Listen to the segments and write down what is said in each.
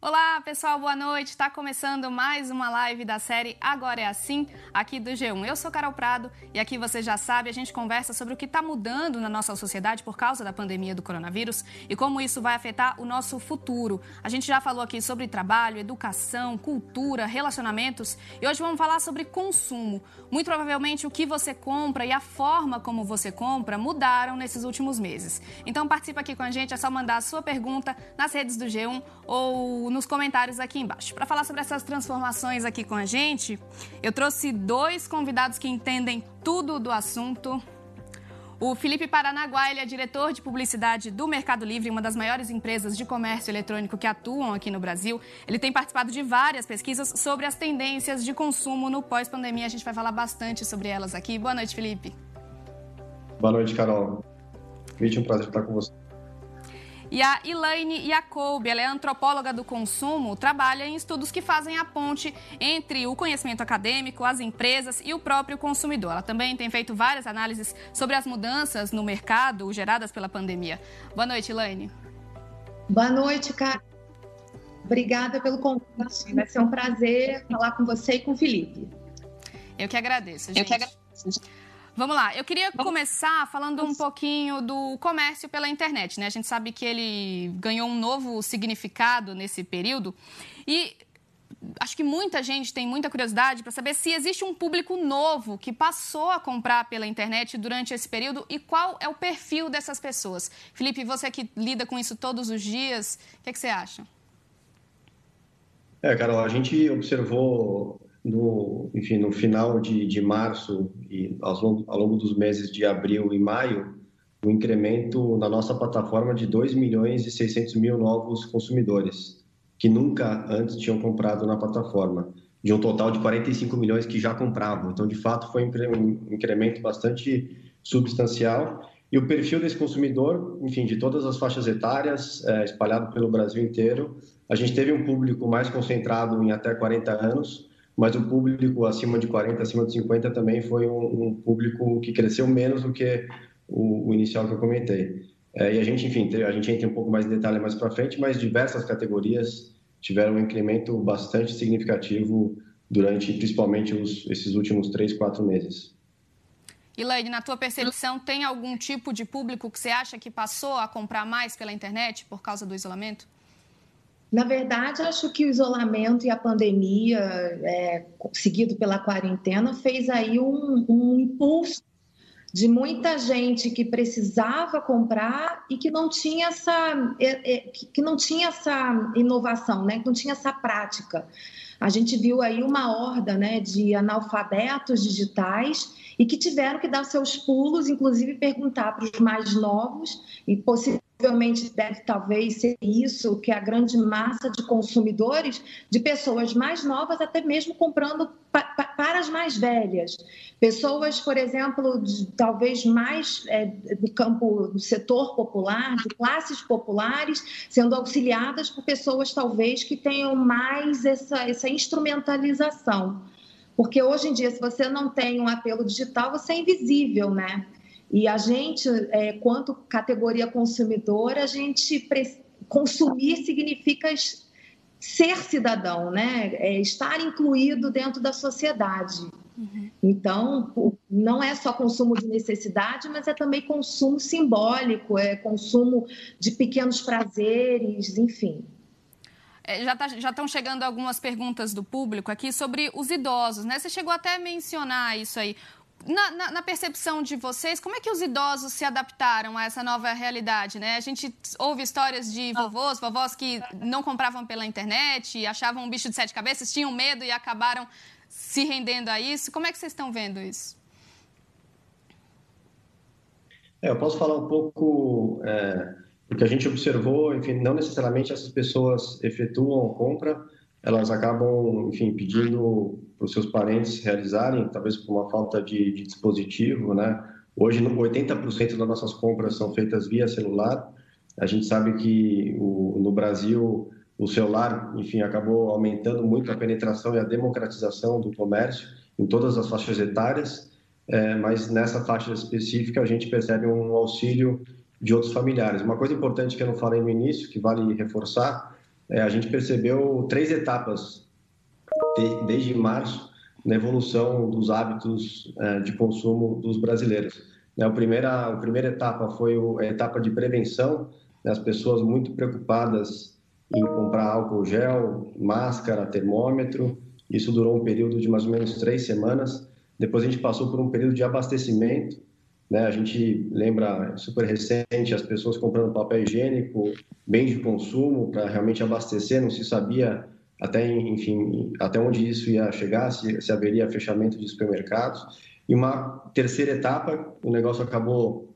Olá, pessoal, boa noite. Está começando mais uma live da série Agora é Assim, aqui do G1. Eu sou Carol Prado e aqui você já sabe, a gente conversa sobre o que está mudando na nossa sociedade por causa da pandemia do coronavírus e como isso vai afetar o nosso futuro. A gente já falou aqui sobre trabalho, educação, cultura, relacionamentos e hoje vamos falar sobre consumo. Muito provavelmente o que você compra e a forma como você compra mudaram nesses últimos meses. Então participa aqui com a gente, é só mandar a sua pergunta nas redes do G1 ou nos comentários aqui embaixo. Para falar sobre essas transformações aqui com a gente, eu trouxe dois convidados que entendem tudo do assunto. O Felipe Paranaguá, ele é diretor de publicidade do Mercado Livre, uma das maiores empresas de comércio eletrônico que atuam aqui no Brasil. Ele tem participado de várias pesquisas sobre as tendências de consumo no pós-pandemia. A gente vai falar bastante sobre elas aqui. Boa noite, Felipe. Boa noite, Carol. Vídeo, um prazer estar com você. E a Elaine Jacob, ela é antropóloga do consumo, trabalha em estudos que fazem a ponte entre o conhecimento acadêmico, as empresas e o próprio consumidor. Ela também tem feito várias análises sobre as mudanças no mercado geradas pela pandemia. Boa noite, Elaine. Boa noite, cara. Obrigada pelo convite. Vai ser um prazer falar com você e com o Felipe. Eu que agradeço, gente. Eu que agradeço. Vamos lá, eu queria começar falando um pouquinho do comércio pela internet, né? A gente sabe que ele ganhou um novo significado nesse período e acho que muita gente tem muita curiosidade para saber se existe um público novo que passou a comprar pela internet durante esse período e qual é o perfil dessas pessoas. Felipe, você que lida com isso todos os dias, o que, é que você acha? É, Carol, a gente observou no, enfim, no final de, de março e ao longo, ao longo dos meses de abril e maio, um incremento na nossa plataforma de 2 milhões e 600 mil novos consumidores, que nunca antes tinham comprado na plataforma, de um total de 45 milhões que já compravam. Então, de fato, foi um incremento bastante substancial. E o perfil desse consumidor, enfim, de todas as faixas etárias, é, espalhado pelo Brasil inteiro, a gente teve um público mais concentrado em até 40 anos, mas o público acima de 40, acima de 50 também foi um, um público que cresceu menos do que o, o inicial que eu comentei. É, e a gente, enfim, a gente entra um pouco mais em detalhe mais para frente, mas diversas categorias tiveram um incremento bastante significativo durante, principalmente, os, esses últimos três, quatro meses. Elaine, na tua percepção, tem algum tipo de público que você acha que passou a comprar mais pela internet por causa do isolamento? Na verdade, acho que o isolamento e a pandemia, é, seguido pela quarentena, fez aí um, um impulso de muita gente que precisava comprar e que não tinha essa é, é, que não tinha essa inovação, né? Que não tinha essa prática. A gente viu aí uma horda, né, de analfabetos digitais e que tiveram que dar seus pulos, inclusive perguntar para os mais novos e possivelmente Provavelmente deve talvez ser isso que a grande massa de consumidores, de pessoas mais novas, até mesmo comprando pa, pa, para as mais velhas. Pessoas, por exemplo, de, talvez mais é, do campo do setor popular, de classes populares, sendo auxiliadas por pessoas talvez que tenham mais essa, essa instrumentalização. Porque hoje em dia, se você não tem um apelo digital, você é invisível, né? E a gente, é, quanto categoria consumidora, a gente consumir significa ser cidadão, né? É estar incluído dentro da sociedade. Uhum. Então, não é só consumo de necessidade, mas é também consumo simbólico, é consumo de pequenos prazeres, enfim. É, já, tá, já estão chegando algumas perguntas do público aqui sobre os idosos, né? Você chegou até a mencionar isso aí. Na, na, na, percepção de vocês, como é que os idosos se adaptaram a essa nova realidade, né? A gente ouve histórias de ah. vovôs, vovós que não compravam pela internet, achavam um bicho de sete cabeças, tinham medo e acabaram se rendendo a isso. Como é que vocês estão vendo isso? É, eu posso falar um pouco é, do que a gente observou. Enfim, não necessariamente essas pessoas efetuam compra, elas acabam, enfim, pedindo para os seus parentes realizarem, talvez por uma falta de, de dispositivo, né? Hoje, 80% das nossas compras são feitas via celular. A gente sabe que o, no Brasil o celular, enfim, acabou aumentando muito a penetração e a democratização do comércio em todas as faixas etárias, é, mas nessa faixa específica a gente percebe um auxílio de outros familiares. Uma coisa importante que eu não falei no início, que vale reforçar, é, a gente percebeu três etapas de, desde março na evolução dos hábitos é, de consumo dos brasileiros. Né, a, primeira, a primeira etapa foi a etapa de prevenção, né, as pessoas muito preocupadas em comprar álcool gel, máscara, termômetro. Isso durou um período de mais ou menos três semanas. Depois a gente passou por um período de abastecimento. Né? A gente lembra super recente as pessoas comprando papel higiênico, bens de consumo para realmente abastecer. Não se sabia até enfim até onde isso ia chegar, se, se haveria fechamento de supermercados. E uma terceira etapa, o negócio acabou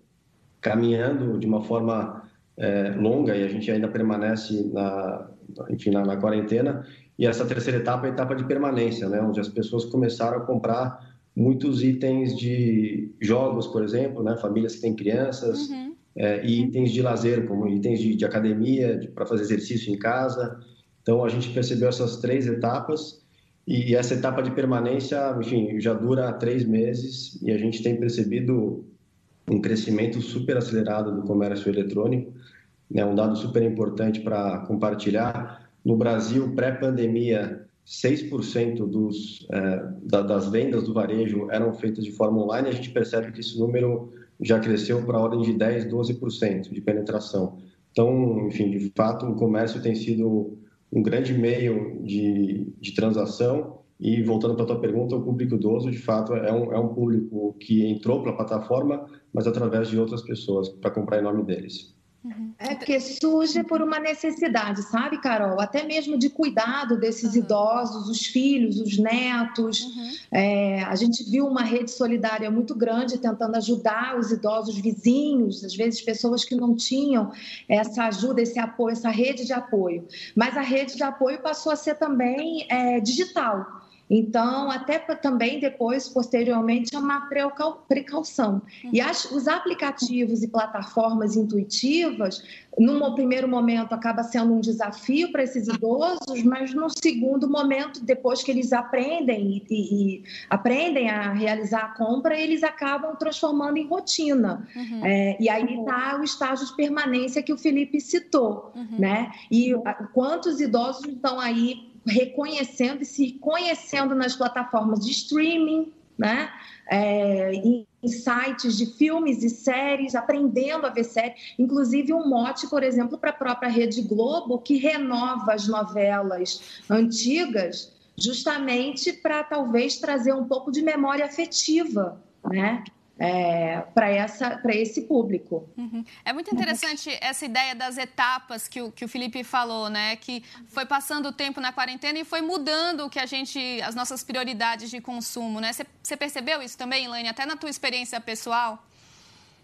caminhando de uma forma é, longa e a gente ainda permanece na, enfim, na, na, quarentena. E essa terceira etapa é a etapa de permanência, né, onde as pessoas começaram a comprar muitos itens de jogos, por exemplo, né, famílias que têm crianças, uhum. é, e itens de lazer, como itens de, de academia, para fazer exercício em casa. Então, a gente percebeu essas três etapas e essa etapa de permanência, enfim, já dura três meses e a gente tem percebido um crescimento super acelerado do comércio eletrônico. É um dado super importante para compartilhar. No Brasil, pré-pandemia, 6% dos, é, das vendas do varejo eram feitas de forma online. A gente percebe que esse número já cresceu para a ordem de 10%, 12% de penetração. Então, enfim, de fato, o comércio tem sido um grande meio de, de transação e voltando para a tua pergunta, o público idoso, de fato, é um, é um público que entrou para a plataforma, mas através de outras pessoas, para comprar em nome deles. Uhum. É porque surge por uma necessidade, sabe, Carol? Até mesmo de cuidado desses uhum. idosos, os filhos, os netos. Uhum. É, a gente viu uma rede solidária muito grande tentando ajudar os idosos vizinhos, às vezes pessoas que não tinham essa ajuda, esse apoio, essa rede de apoio. Mas a rede de apoio passou a ser também é, digital. Então, até também depois, posteriormente, é uma precaução. E as, os aplicativos e plataformas intuitivas, num primeiro momento, acaba sendo um desafio para esses idosos, mas no segundo momento, depois que eles aprendem e, e aprendem a realizar a compra, eles acabam transformando em rotina. Uhum. É, e aí está o estágio de permanência que o Felipe citou, uhum. né? E quantos idosos estão aí reconhecendo e se conhecendo nas plataformas de streaming, né? É, em sites de filmes e séries, aprendendo a ver séries, inclusive um mote, por exemplo, para a própria Rede Globo, que renova as novelas antigas, justamente para talvez trazer um pouco de memória afetiva, né? É, para esse público. Uhum. É muito interessante essa ideia das etapas que o, que o Felipe falou, né? Que foi passando o tempo na quarentena e foi mudando o que a gente, as nossas prioridades de consumo, né? Você percebeu isso também, Elaine, até na tua experiência pessoal?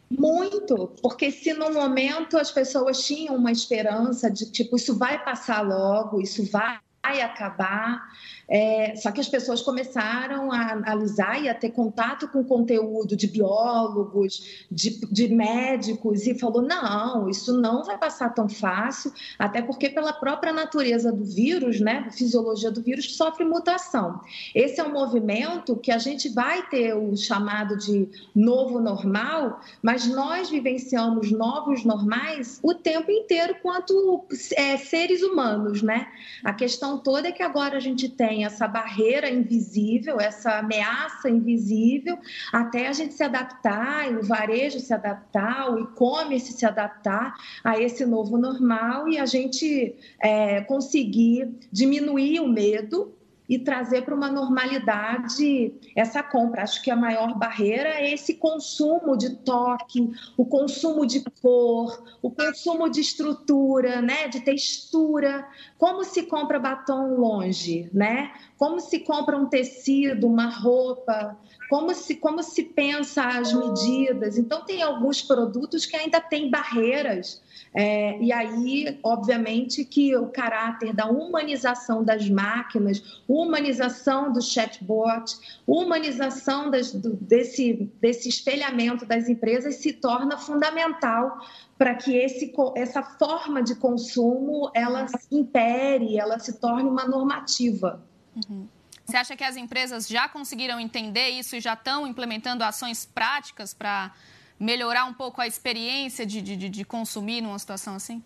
Muito, porque se no momento as pessoas tinham uma esperança de tipo, isso vai passar logo, isso vai acabar, é, só que as pessoas começaram a analisar e a ter contato com conteúdo de biólogos, de, de médicos, e falou: não, isso não vai passar tão fácil, até porque, pela própria natureza do vírus, né, a fisiologia do vírus, sofre mutação. Esse é um movimento que a gente vai ter o chamado de novo normal, mas nós vivenciamos novos normais o tempo inteiro quanto é, seres humanos, né? A questão toda é que agora a gente tem tem essa barreira invisível, essa ameaça invisível, até a gente se adaptar, o varejo se adaptar, o e-commerce se adaptar a esse novo normal e a gente é, conseguir diminuir o medo e trazer para uma normalidade essa compra. Acho que a maior barreira é esse consumo de toque, o consumo de cor, o consumo de estrutura, né, de textura. Como se compra batom longe, né? Como se compra um tecido, uma roupa, como se, como se pensa as medidas. Então, tem alguns produtos que ainda têm barreiras é, e aí, obviamente, que o caráter da humanização das máquinas, humanização do chatbot, humanização das, do, desse, desse espelhamento das empresas se torna fundamental para que esse, essa forma de consumo ela impere, ela se torne uma normativa. Uhum. Você acha que as empresas já conseguiram entender isso e já estão implementando ações práticas para melhorar um pouco a experiência de, de, de consumir numa situação assim?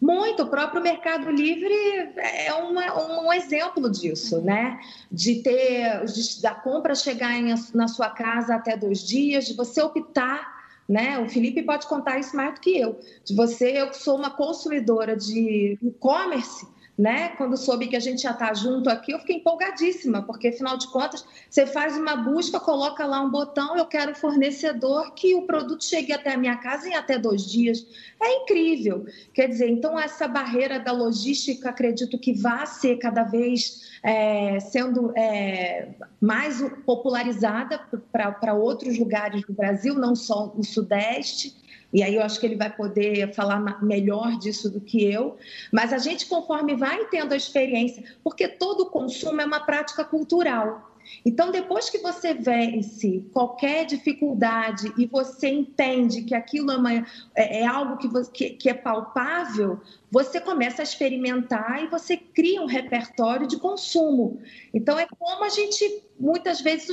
Muito, o próprio Mercado Livre é uma, um exemplo disso, né? De ter de, da compra chegar em, na sua casa até dois dias, de você optar né? O Felipe pode contar isso mais do que eu. De você, eu sou uma consumidora de e-commerce, né? Quando soube que a gente já está junto aqui, eu fiquei empolgadíssima, porque afinal de contas, você faz uma busca, coloca lá um botão, eu quero fornecedor que o produto chegue até a minha casa em até dois dias. É incrível. Quer dizer, então essa barreira da logística, acredito que vai ser cada vez é, sendo é, mais popularizada para outros lugares do Brasil, não só o Sudeste. E aí eu acho que ele vai poder falar melhor disso do que eu. Mas a gente, conforme vai tendo a experiência, porque todo consumo é uma prática cultural. Então, depois que você vence qualquer dificuldade e você entende que aquilo é, uma, é, é algo que, você, que, que, é palpável, você começa a experimentar e você cria um repertório de consumo. Então, é como a gente muitas vezes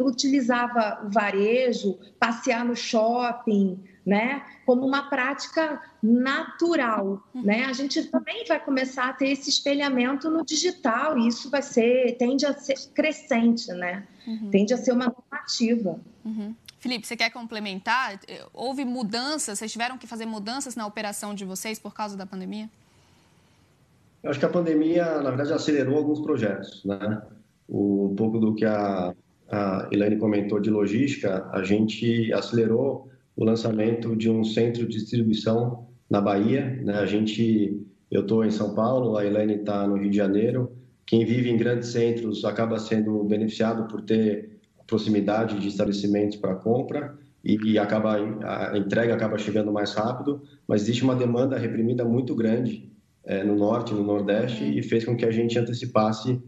utilizava o varejo, passear no shopping, né? Como uma prática natural, né? A gente também vai começar a ter esse espelhamento no digital e isso vai ser tende a ser crescente, né? Uhum. Tende a ser uma normativa. Uhum. Felipe, você quer complementar? Houve mudanças? Vocês tiveram que fazer mudanças na operação de vocês por causa da pandemia? Eu acho que a pandemia, na verdade, acelerou alguns projetos, né? um pouco do que a, a Elaine comentou de logística, a gente acelerou o lançamento de um centro de distribuição na Bahia. Né? A gente, eu estou em São Paulo, a Elaine está no Rio de Janeiro. Quem vive em grandes centros acaba sendo beneficiado por ter proximidade de estabelecimentos para compra e, e acaba a entrega acaba chegando mais rápido. Mas existe uma demanda reprimida muito grande é, no norte, no nordeste e fez com que a gente antecipasse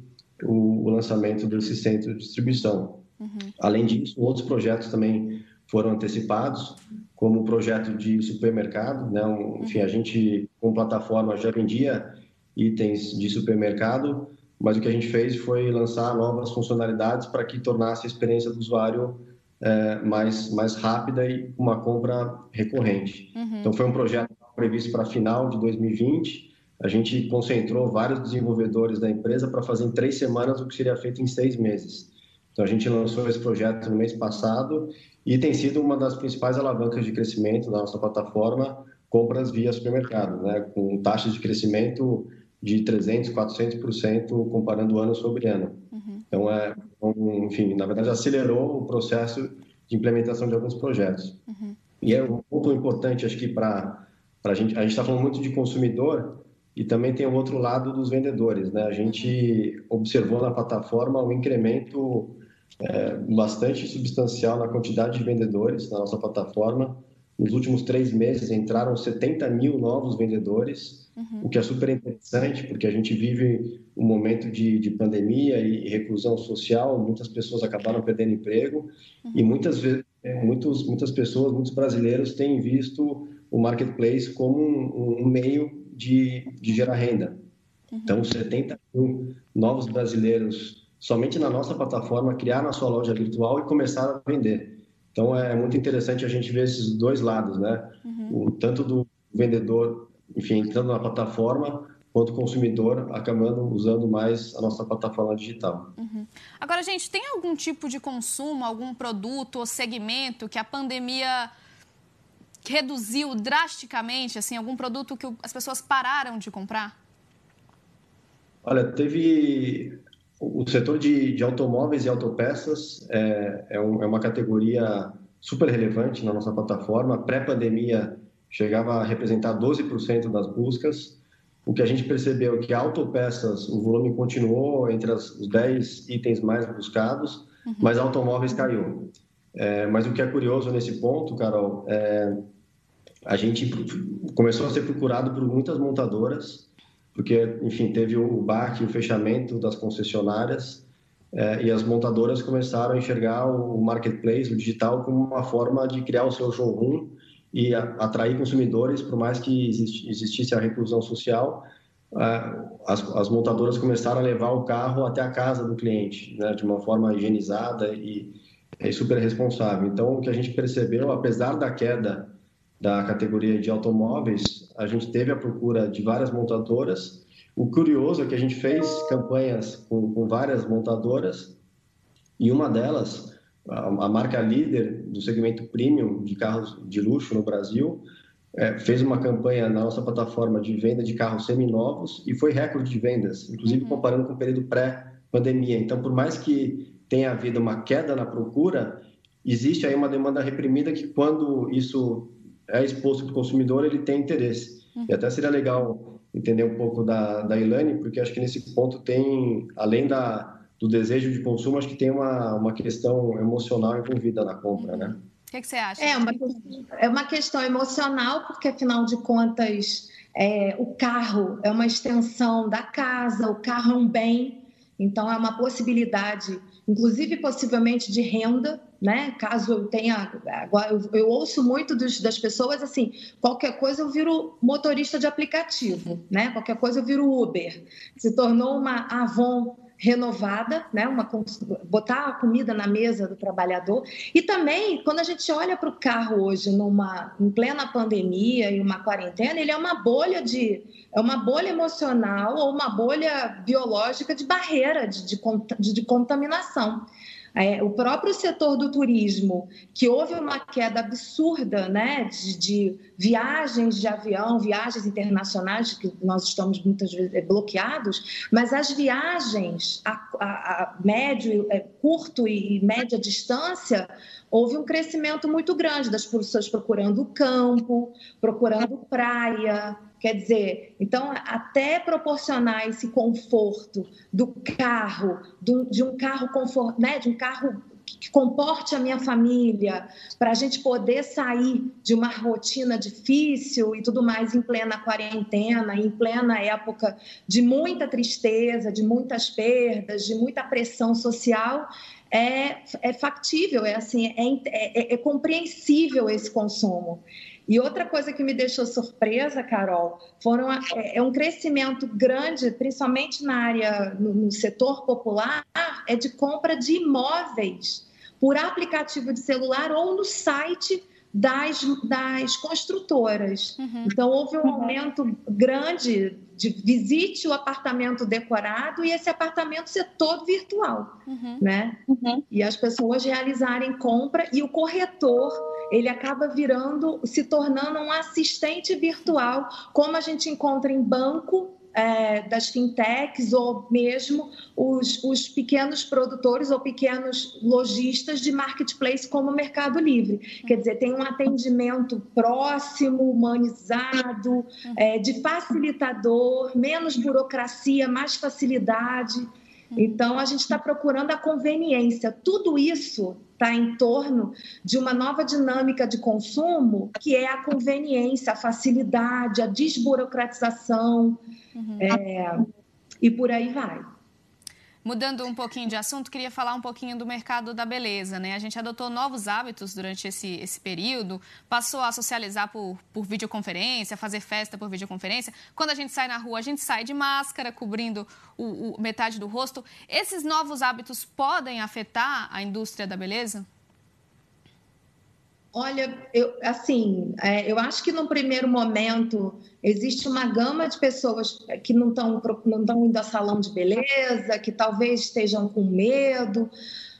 o, o lançamento desse centro de distribuição. Uhum. Além disso, outros projetos também foram antecipados, como o projeto de supermercado. Né? Enfim, a gente, com plataforma, já vendia itens de supermercado, mas o que a gente fez foi lançar novas funcionalidades para que tornasse a experiência do usuário é, mais, mais rápida e uma compra recorrente. Uhum. Então, foi um projeto previsto para final de 2020. A gente concentrou vários desenvolvedores da empresa para fazer em três semanas o que seria feito em seis meses. Então, a gente lançou esse projeto no mês passado e tem sido uma das principais alavancas de crescimento da nossa plataforma, compras via supermercado, né? com taxas de crescimento de 300%, 400% comparando ano sobre ano. Uhum. Então, é, um, enfim, na verdade, acelerou o processo de implementação de alguns projetos. Uhum. E é um ponto importante, acho que para a gente, a gente está falando muito de consumidor e também tem o outro lado dos vendedores, né? A gente uhum. observou na plataforma um incremento é, bastante substancial na quantidade de vendedores na nossa plataforma. Nos últimos três meses entraram 70 mil novos vendedores, uhum. o que é super interessante, porque a gente vive um momento de, de pandemia e reclusão social, muitas pessoas acabaram perdendo emprego uhum. e muitas é, muitos, muitas pessoas, muitos brasileiros têm visto o marketplace como um, um meio de, de gerar renda. Uhum. Então, 70 mil novos brasileiros somente na nossa plataforma, criar na sua loja virtual e começar a vender. Então é muito interessante a gente ver esses dois lados, né? Uhum. O, tanto do vendedor, enfim, entrando na plataforma, quanto o consumidor acabando usando mais a nossa plataforma digital. Uhum. Agora, gente, tem algum tipo de consumo, algum produto ou segmento que a pandemia reduziu drasticamente, assim, algum produto que as pessoas pararam de comprar? Olha, teve o setor de, de automóveis e autopeças é, é, um, é, uma categoria super relevante na nossa plataforma. Pré-pandemia, chegava a representar 12% das buscas. O que a gente percebeu é que autopeças, o volume continuou entre as, os 10 itens mais buscados, uhum. mas automóveis caiu. É, mas o que é curioso nesse ponto, Carol, é, a gente começou a ser procurado por muitas montadoras porque, enfim, teve o baque, o fechamento das concessionárias é, e as montadoras começaram a enxergar o marketplace, o digital, como uma forma de criar o seu showroom e a, atrair consumidores, por mais que existisse a reclusão social, as, as, montadoras começaram a levar o carro até a casa do cliente, né, de uma forma higienizada e, e super responsável. Então, o que a gente percebeu, apesar da queda da categoria de automóveis, a gente teve a procura de várias montadoras. O curioso é que a gente fez campanhas com, com várias montadoras e uma delas, a, a, marca líder do segmento premium de carros de luxo no Brasil, é, fez uma campanha na nossa plataforma de venda de carros seminovos e foi recorde de vendas, inclusive uhum. comparando com o período pré-pandemia. Então, por mais que tenha havido uma queda na procura, existe aí uma demanda reprimida que quando isso é exposto para o consumidor, ele tem interesse. Uhum. E até seria legal entender um pouco da, da Ilane, porque acho que nesse ponto tem, além da, do desejo de consumo, acho que tem uma, uma questão emocional envolvida na compra, né? O que, que, você acha? É uma, é uma questão emocional, porque afinal de contas, é, o carro é uma extensão da casa, o carro é um bem, então é uma possibilidade inclusive possivelmente de renda, né? Caso eu tenha, eu ouço muito dos, das pessoas assim, qualquer coisa eu viro motorista de aplicativo, né? Qualquer coisa eu viro Uber. Se tornou uma Avon renovada, né? Uma, botar a comida na mesa do trabalhador. E também, quando a gente olha para o carro hoje, numa, em plena pandemia e uma quarentena, ele é uma bolha de. É uma bolha emocional ou uma bolha biológica de barreira de, de, de, de contaminação. É, o próprio setor do turismo, que houve uma queda absurda né, de, de, viagens de avião, viagens internacionais, que nós estamos muitas vezes é, bloqueados, mas as viagens a, a, a médio, é, curto e média distância, houve um crescimento muito grande das pessoas procurando campo, procurando praia, Quer dizer, então, até proporcionar esse conforto do carro, de um carro conforto, né, de um carro que comporte a minha família, para a gente poder sair de uma rotina difícil e tudo mais em plena quarentena, em plena época de muita tristeza, de muitas perdas, de muita pressão social, é, é factível, é assim, é, é, é compreensível esse consumo. E outra coisa que me deixou surpresa, Carol, foram é, é um crescimento grande, principalmente na área, no, no setor popular, é de compra de imóveis por aplicativo de celular ou no site das, das construtoras. Uhum. Então, houve um aumento grande de visite o apartamento decorado e esse apartamento ser todo virtual, uhum. né? Uhum. E as pessoas realizarem compra e o corretor ele acaba virando, se tornando um assistente virtual, como a gente encontra em banco é, das fintechs ou mesmo os, os, pequenos produtores ou pequenos lojistas de marketplace como o Mercado Livre. Quer dizer, tem um atendimento próximo, humanizado, é, de facilitador, menos burocracia, mais facilidade. Então, a gente está procurando a conveniência. Tudo isso está em torno de uma nova dinâmica de consumo, que é a conveniência, a facilidade, a desburocratização, uhum. é, e por aí vai. Mudando um pouquinho de assunto, queria falar um pouquinho do mercado da beleza. Né? A gente adotou novos hábitos durante esse, esse período, passou a socializar por, por videoconferência, fazer festa por videoconferência. Quando a gente sai na rua, a gente sai de máscara, cobrindo o, o metade do rosto. Esses novos hábitos podem afetar a indústria da beleza? Olha, eu, assim, é, eu acho que no primeiro momento existe uma gama de pessoas que não estão não indo a salão de beleza, que talvez estejam com medo,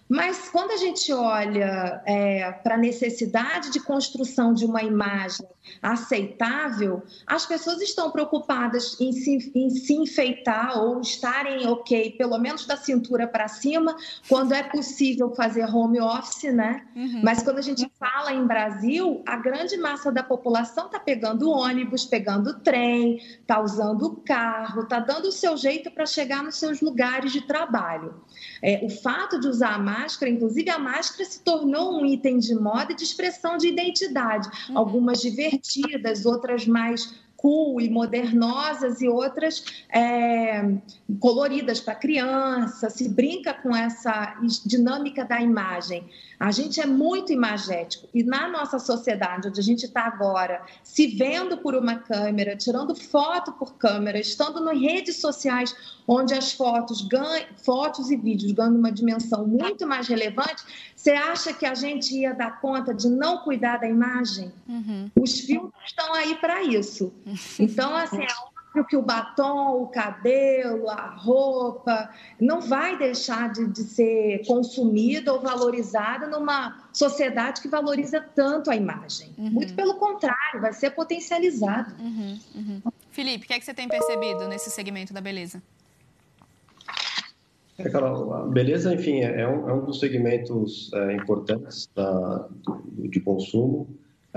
mas quando a gente olha é, para a necessidade de construção de uma imagem aceitável, as pessoas estão preocupadas em se, em se enfeitar ou estarem ok, pelo menos da cintura para cima, quando é possível fazer home office, né? Uhum. Mas quando a gente fala em Brasil, a grande massa da população está pegando ônibus, pegando trem, está usando carro, está dando o seu jeito para chegar nos seus lugares de trabalho. É, o fato de usar a máscara, inclusive a máscara se tornou um item de moda e de expressão de identidade. Uhum. Algumas divertidas, outras mais cool e modernosas e outras é, coloridas para criança, se brinca com essa dinâmica da imagem. A gente é muito imagético e na nossa sociedade, onde a gente está agora, se vendo por uma câmera, tirando foto por câmera, estando nas redes sociais, onde as fotos ganham, fotos e vídeos ganham uma dimensão muito mais relevante, você acha que a gente ia dar conta de não cuidar da imagem? Uhum. Os filtros estão aí para isso. Então, assim, é óbvio que o batom, o cabelo, a roupa, não vai deixar de, de ser consumida ou valorizada numa sociedade que valoriza tanto a imagem. Uhum. Muito pelo contrário, vai ser potencializado. Uhum, uhum. Felipe, o que, é que você tem percebido nesse segmento da beleza? É, Carol, a beleza, enfim, é um, é um dos segmentos é, importantes da, do, de consumo.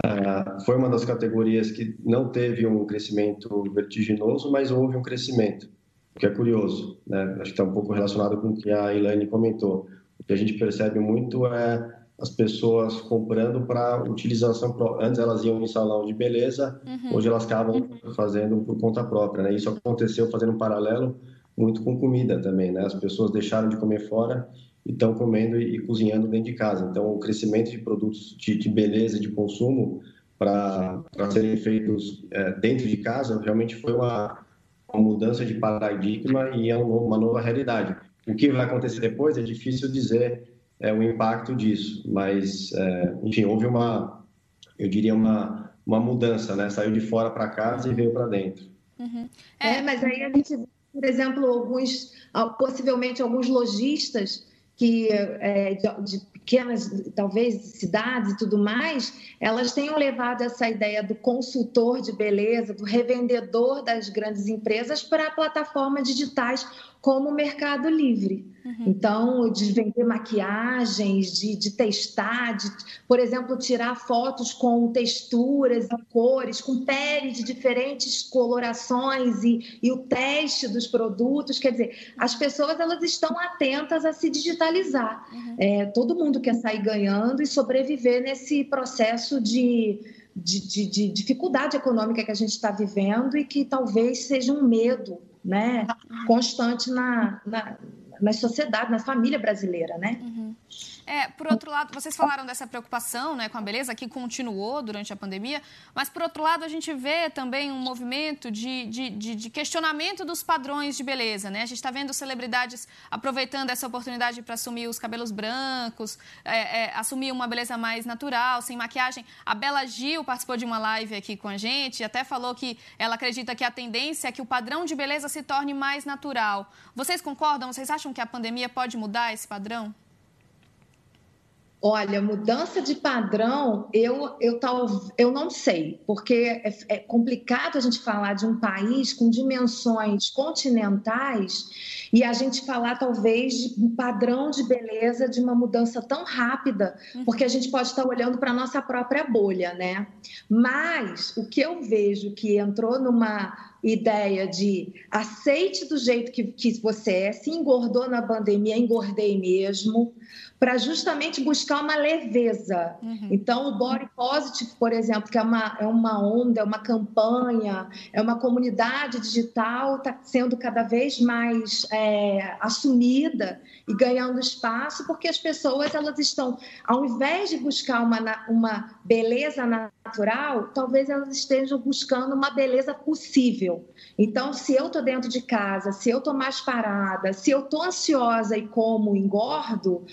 Uh, foi uma das categorias que não teve um crescimento vertiginoso, mas houve um crescimento, o que é curioso. Né? Acho que está um pouco relacionado com o que a Ilane comentou. O que a gente percebe muito é as pessoas comprando para utilização antes elas iam em salão de beleza uhum. hoje elas acabam fazendo por conta própria né? isso aconteceu fazendo um paralelo muito com comida também né as pessoas deixaram de comer fora e estão comendo e, cozinhando dentro de casa. Então, o crescimento de produtos de, de beleza e de consumo para serem feitos é, dentro de casa realmente foi uma, uma mudança de paradigma e é uma nova realidade. O que vai acontecer depois é difícil dizer é, o impacto disso, mas, é, enfim, houve uma, eu diria, uma, uma mudança, né? Saiu de fora para casa e veio para dentro. Uhum. É, mas aí a gente, por exemplo, alguns, possivelmente alguns lojistas que é, de, de, pequenas, talvez, cidades e tudo mais, elas tenham levado essa ideia do consultor de beleza, do revendedor das grandes empresas para plataformas digitais como o Mercado Livre. Uhum. Então, de vender maquiagens, de, de testar, de, por exemplo, tirar fotos com texturas e cores, com pele de diferentes colorações e, e o teste dos produtos. Quer dizer, as pessoas elas estão atentas a se digitalizar. Uhum. É, todo mundo quer sair ganhando e sobreviver nesse processo de, de, de, de dificuldade econômica que a gente está vivendo e que talvez seja um medo né, constante na, na, na sociedade, na família brasileira, né? Uhum. É, por outro lado, vocês falaram dessa preocupação né, com a beleza, que continuou durante a pandemia, mas, por outro lado, a gente vê também um movimento de, de, de, de questionamento dos padrões de beleza. Né? A gente está vendo celebridades aproveitando essa oportunidade para assumir os cabelos brancos, é, é, assumir uma beleza mais natural, sem maquiagem. A Bela Gil participou de uma live aqui com a gente e até falou que ela acredita que a tendência é que o padrão de beleza se torne mais natural. Vocês concordam? Vocês acham que a pandemia pode mudar esse padrão? Olha, mudança de padrão, eu, eu, tal, eu não sei, porque é, é, complicado a gente falar de um país com dimensões continentais e a gente falar, talvez, de um padrão de beleza de uma mudança tão rápida, uhum. porque a gente pode estar olhando para a nossa própria bolha, né? Mas o que eu vejo que entrou numa ideia de aceite do jeito que, que você é, se engordou na pandemia, engordei mesmo, para justamente buscar uma leveza. Uhum. Então, o Body Positive, por exemplo, que é uma, é uma onda, é uma campanha, é uma comunidade digital, está sendo cada vez mais é, assumida e ganhando espaço, porque as pessoas elas estão, ao invés de buscar uma, uma beleza natural, talvez elas estejam buscando uma beleza possível. Então, se eu estou dentro de casa, se eu estou mais parada, se eu estou ansiosa e como engordo,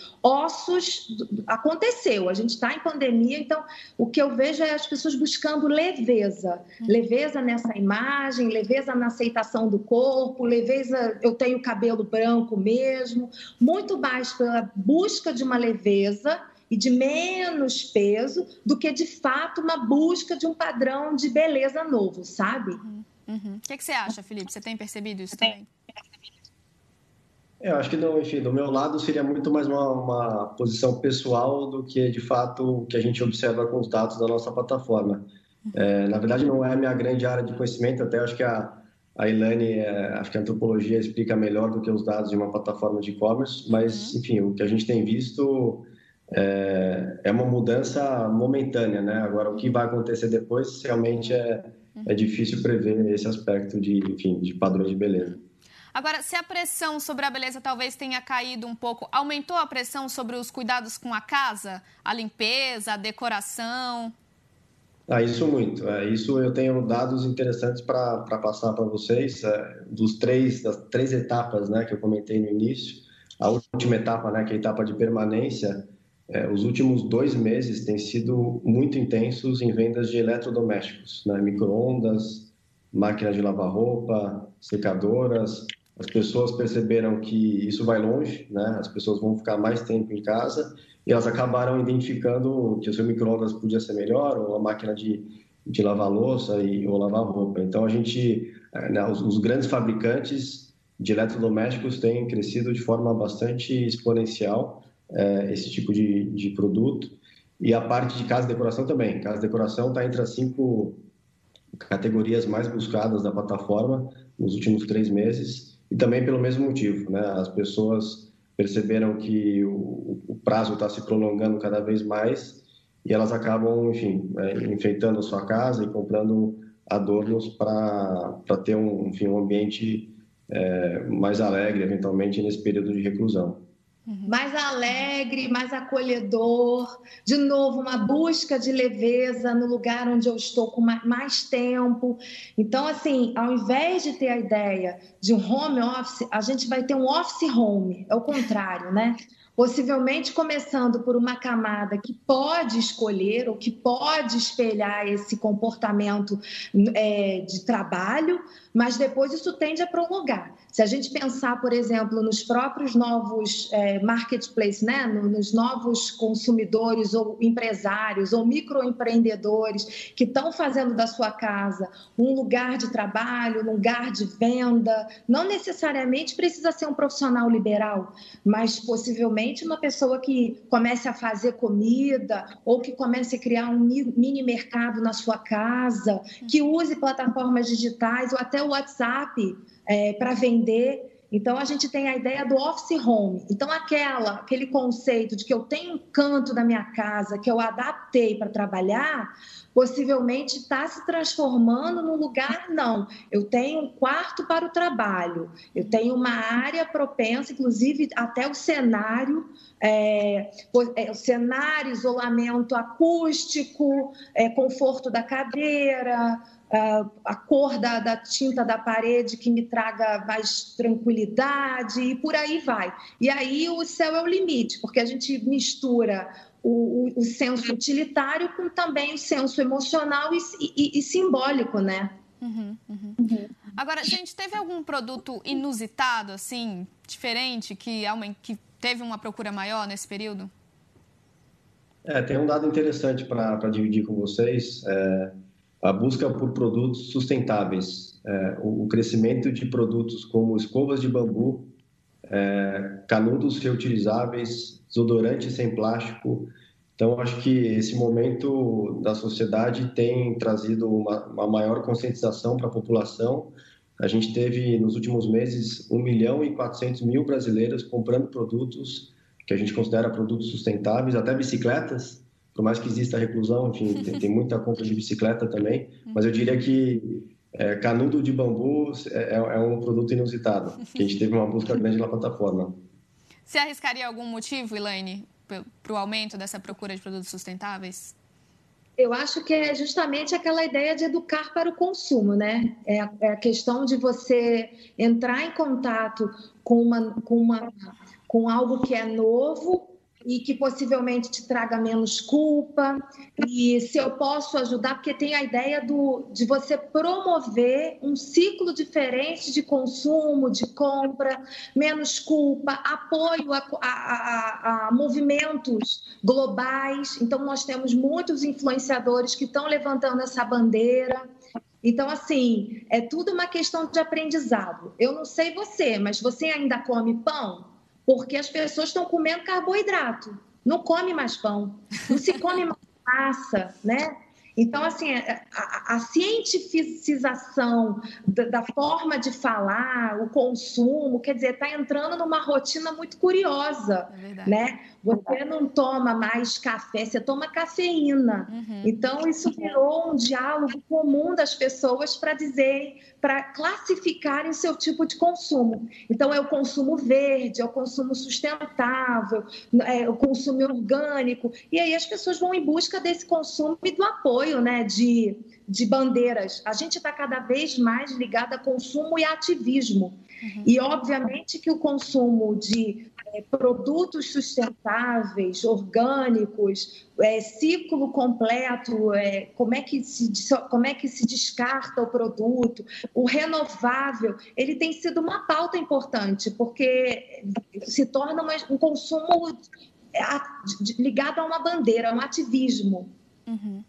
ossos aconteceu. A gente está em pandemia, então o que eu vejo é as pessoas buscando leveza, leveza nessa imagem, leveza na aceitação do corpo, leveza. Eu tenho cabelo branco mesmo, muito mais pela busca de uma leveza e de menos peso do que de fato uma busca de um padrão de beleza novo, sabe? Uhum. Uhum. O que, que, você acha, Felipe? Você tem percebido isso também? Eu acho que, não, enfim, do meu lado seria muito mais uma, uma, posição pessoal do que, de fato, o que a gente observa com os dados da nossa plataforma. É, na verdade, não é a minha grande área de conhecimento, até acho que a, a Ilane, é, acho que a antropologia explica melhor do que os dados de uma plataforma de e-commerce, mas, uhum. enfim, o que a gente tem visto é, é, uma mudança momentânea, né? Agora, o que vai acontecer depois realmente é, é difícil prever esse aspecto de, enfim, de padrões de beleza. Agora, se a pressão sobre a beleza talvez tenha caído um pouco, aumentou a pressão sobre os cuidados com a casa? A limpeza, a decoração? Ah, isso muito. É, isso eu tenho dados interessantes para passar para vocês. É, dos três, das três etapas né, que eu comentei no início, a última etapa, né, que é a etapa de permanência, é, os últimos dois meses têm sido muito intensos em vendas de eletrodomésticos, né, microondas, máquinas de lavar roupa, secadoras. As pessoas perceberam que isso vai longe, né? As pessoas vão ficar mais tempo em casa e elas acabaram identificando que o seu microondas podia ser melhor ou a máquina de, de lavar louça e, ou lavar roupa. Então, a gente, eh, né, os, os, grandes fabricantes de eletrodomésticos têm crescido de forma bastante exponencial é, esse tipo de, de produto. E a parte de casa e decoração também. Casa e decoração está entre as cinco categorias mais buscadas da plataforma nos últimos três meses e também pelo mesmo motivo, né? As pessoas perceberam que o, o prazo está se prolongando cada vez mais e elas acabam, enfim, é, enfeitando a sua casa e comprando adornos para ter um, enfim, um ambiente é, mais alegre, eventualmente, nesse período de reclusão. Uhum. mais alegre, mais acolhedor. De novo, uma busca de leveza no lugar onde eu estou com mais tempo. Então, assim, ao invés de ter a ideia de um home office, a gente vai ter um office home. É o contrário, né? possivelmente começando por uma camada que pode escolher ou que pode espelhar esse comportamento é, de trabalho, mas depois isso tende a prolongar. Se a gente pensar, por exemplo, nos próprios novos é, marketplaces, né? nos novos consumidores ou empresários ou microempreendedores que estão fazendo da sua casa um lugar de trabalho, um lugar de venda, não necessariamente precisa ser um profissional liberal, mas possivelmente uma pessoa que comece a fazer comida ou que comece a criar um mini mercado na sua casa, que use plataformas digitais ou até o WhatsApp é, para vender. Então, a gente tem a ideia do office home. Então, aquela, aquele conceito de que eu tenho um canto da minha casa que eu adaptei para trabalhar, possivelmente está se transformando num lugar, não. Eu tenho um quarto para o trabalho, eu tenho uma área propensa, inclusive até o cenário, é, é, o cenário, isolamento acústico, é, conforto da cadeira, a cor da, da, tinta da parede que me traga mais tranquilidade e por aí vai. E aí o céu é o limite, porque a gente mistura o, o, o senso utilitário com também o senso emocional e, e, e simbólico, né? Uhum, uhum. Uhum. Agora, gente, teve algum produto inusitado, assim, diferente, que, que teve uma procura maior nesse período? É, tem um dado interessante para dividir com vocês. É a busca por produtos sustentáveis, é, o, crescimento de produtos como escovas de bambu, é, canudos reutilizáveis, desodorantes sem plástico. Então, acho que esse momento da sociedade tem trazido uma, uma maior conscientização para a população. A gente teve, nos últimos meses, 1 milhão e 400 mil brasileiros comprando produtos que a gente considera produtos sustentáveis, até bicicletas, por mais que exista a reclusão, enfim, tem, tem muita compra de bicicleta também, mas eu diria que é, canudo de bambu é, é, é, um produto inusitado, que a gente teve uma busca grande na plataforma. Você arriscaria algum motivo, Elaine, para o aumento dessa procura de produtos sustentáveis? Eu acho que é justamente aquela ideia de educar para o consumo, né? É a, é a questão de você entrar em contato com, uma, com, uma, com algo que é novo e que possivelmente te traga menos culpa. E se eu posso ajudar, porque tem a ideia do, de você promover um ciclo diferente de consumo, de compra, menos culpa, apoio a, a, a, a movimentos globais. Então, nós temos muitos influenciadores que estão levantando essa bandeira. Então, assim, é tudo uma questão de aprendizado. Eu não sei você, mas você ainda come pão? Porque as pessoas estão comendo carboidrato, não come mais pão, não se come mais massa, né? Então, assim, é, a, a cientificização da, da, forma de falar, o consumo, quer dizer, está entrando numa rotina muito curiosa, é né? Você não toma mais café, você toma cafeína. Uhum. Então, isso virou um diálogo comum das pessoas para dizer, para classificarem seu tipo de consumo. Então, é o consumo verde, é o consumo sustentável, é o consumo orgânico. E aí as pessoas vão em busca desse consumo e do apoio né, de, de bandeiras. A gente está cada vez mais ligado a consumo e ativismo. Uhum. E, obviamente, que o consumo de é, produtos sustentáveis, orgânicos, é, ciclo completo, é, como, é que se, como é que se descarta o produto, o renovável, ele tem sido uma pauta importante, porque se torna um consumo é, ligado a uma bandeira, a um ativismo. Uhum.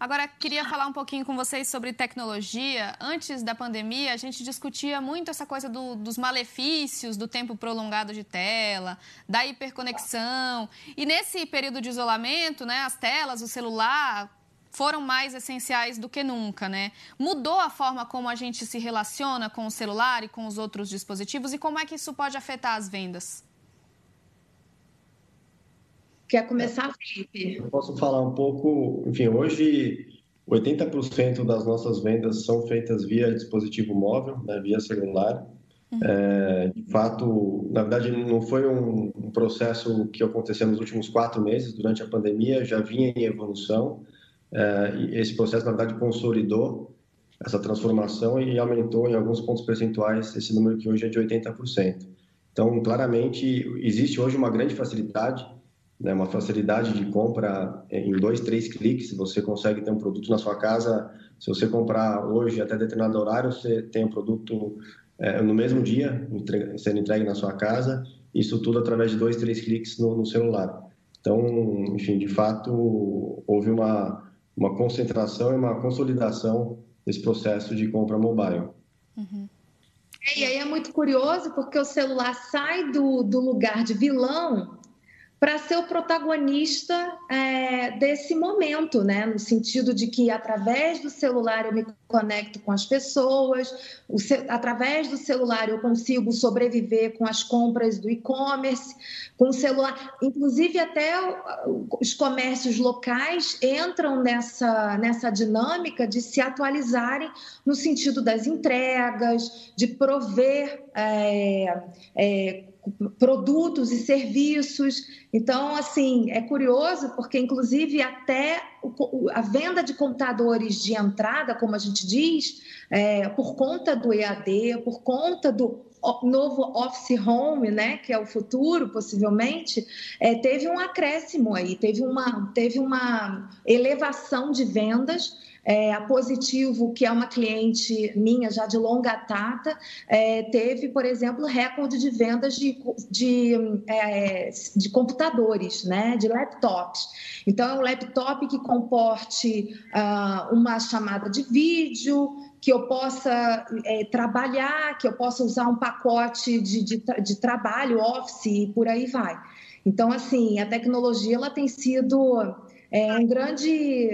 Agora, queria falar um pouquinho com vocês sobre tecnologia. Antes da pandemia, a gente discutia muito essa coisa do, dos malefícios do tempo prolongado de tela, da hiperconexão. E nesse período de isolamento, né, as telas, o celular foram mais essenciais do que nunca, né? Mudou a forma como a gente se relaciona com o celular e com os outros dispositivos e como é que isso pode afetar as vendas? Quer começar, Felipe? Eu posso falar um pouco. Enfim, hoje 80% das nossas vendas são feitas via dispositivo móvel, né, via celular. Uhum. É, de fato, na verdade, não foi um, um, processo que aconteceu nos últimos quatro meses, durante a pandemia, já vinha em evolução. É, esse processo, na verdade, consolidou essa transformação e aumentou em alguns pontos percentuais esse número que hoje é de 80%. Então, claramente, existe hoje uma grande facilidade né, uma facilidade de compra em dois, três cliques. Você consegue ter um produto na sua casa. Se você comprar hoje até determinado horário, você tem o um produto é, no mesmo dia sendo entregue na sua casa. Isso tudo através de dois, três cliques no, no celular. Então, enfim, de fato, houve uma, uma concentração e uma consolidação desse processo de compra mobile. Uhum. E aí é muito curioso porque o celular sai do, do lugar de vilão para ser o protagonista é, desse momento, né? No sentido de que através do celular eu me conecto com as pessoas, através do celular eu consigo sobreviver com as compras do e-commerce, com o celular, inclusive até os comércios locais entram nessa nessa dinâmica de se atualizarem no sentido das entregas, de prover é, é, produtos e serviços. Então, assim, é curioso porque, inclusive, até a venda de computadores de entrada, como a gente diz, é, por conta do EAD, por conta do novo office home, né, que é o futuro possivelmente, é, teve um acréscimo aí, teve uma, teve uma elevação de vendas é, a Positivo, que é uma cliente minha já de longa data, é, teve, por exemplo, recorde de vendas de, de, é, de computadores, né, de laptops. Então, é um laptop que comporte uh, uma chamada de vídeo, que eu possa é, trabalhar, que eu possa usar um pacote de, de, de trabalho, office e por aí vai. Então, assim, a tecnologia ela tem sido é um grande,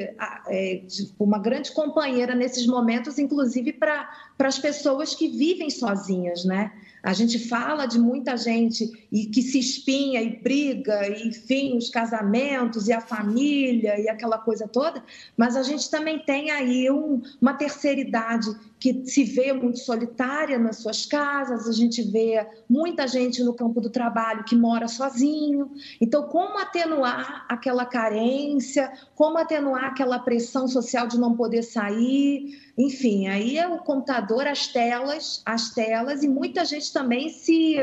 é, uma grande companheira nesses momentos, inclusive para as pessoas que vivem sozinhas, né? A gente fala de muita gente e que se espinha e briga, e, enfim, os casamentos e a família e aquela coisa toda, mas a gente também tem aí um, uma terceira idade que se vê muito solitária nas suas casas, a gente vê muita gente no campo do trabalho que mora sozinho. Então, como atenuar aquela carência, como atenuar aquela pressão social de não poder sair? Enfim, aí é o computador, as telas, as telas, e muita gente também se,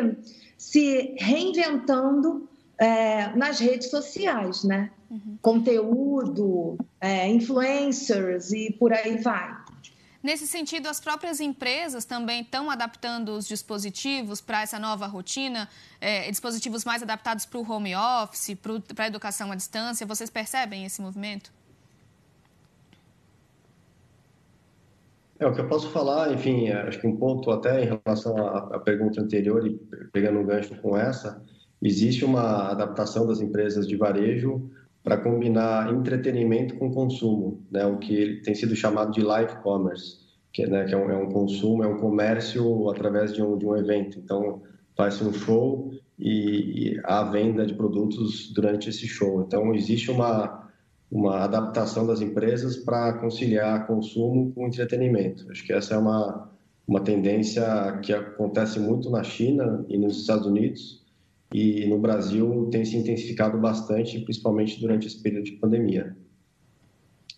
se reinventando é, nas redes sociais, né? Uhum. Conteúdo, é, influencers e por aí vai. Nesse sentido, as próprias empresas também estão adaptando os dispositivos para essa nova rotina, é, dispositivos mais adaptados para o home office, para a educação à distância. Vocês percebem esse movimento? É, o que eu posso falar, enfim, é, acho que um ponto até em relação à, à pergunta anterior e pegando um gancho com essa, existe uma adaptação das empresas de varejo para combinar entretenimento com consumo, né? O que tem sido chamado de live commerce, que, né, que é, um, é um consumo, é um comércio através de um, de um evento. Então, faz-se um show e, e há venda de produtos durante esse show. Então, existe uma, uma adaptação das empresas para conciliar consumo com entretenimento. Acho que essa é uma, uma tendência que acontece muito na China e nos Estados Unidos, e no Brasil tem se intensificado bastante, principalmente durante esse período de pandemia.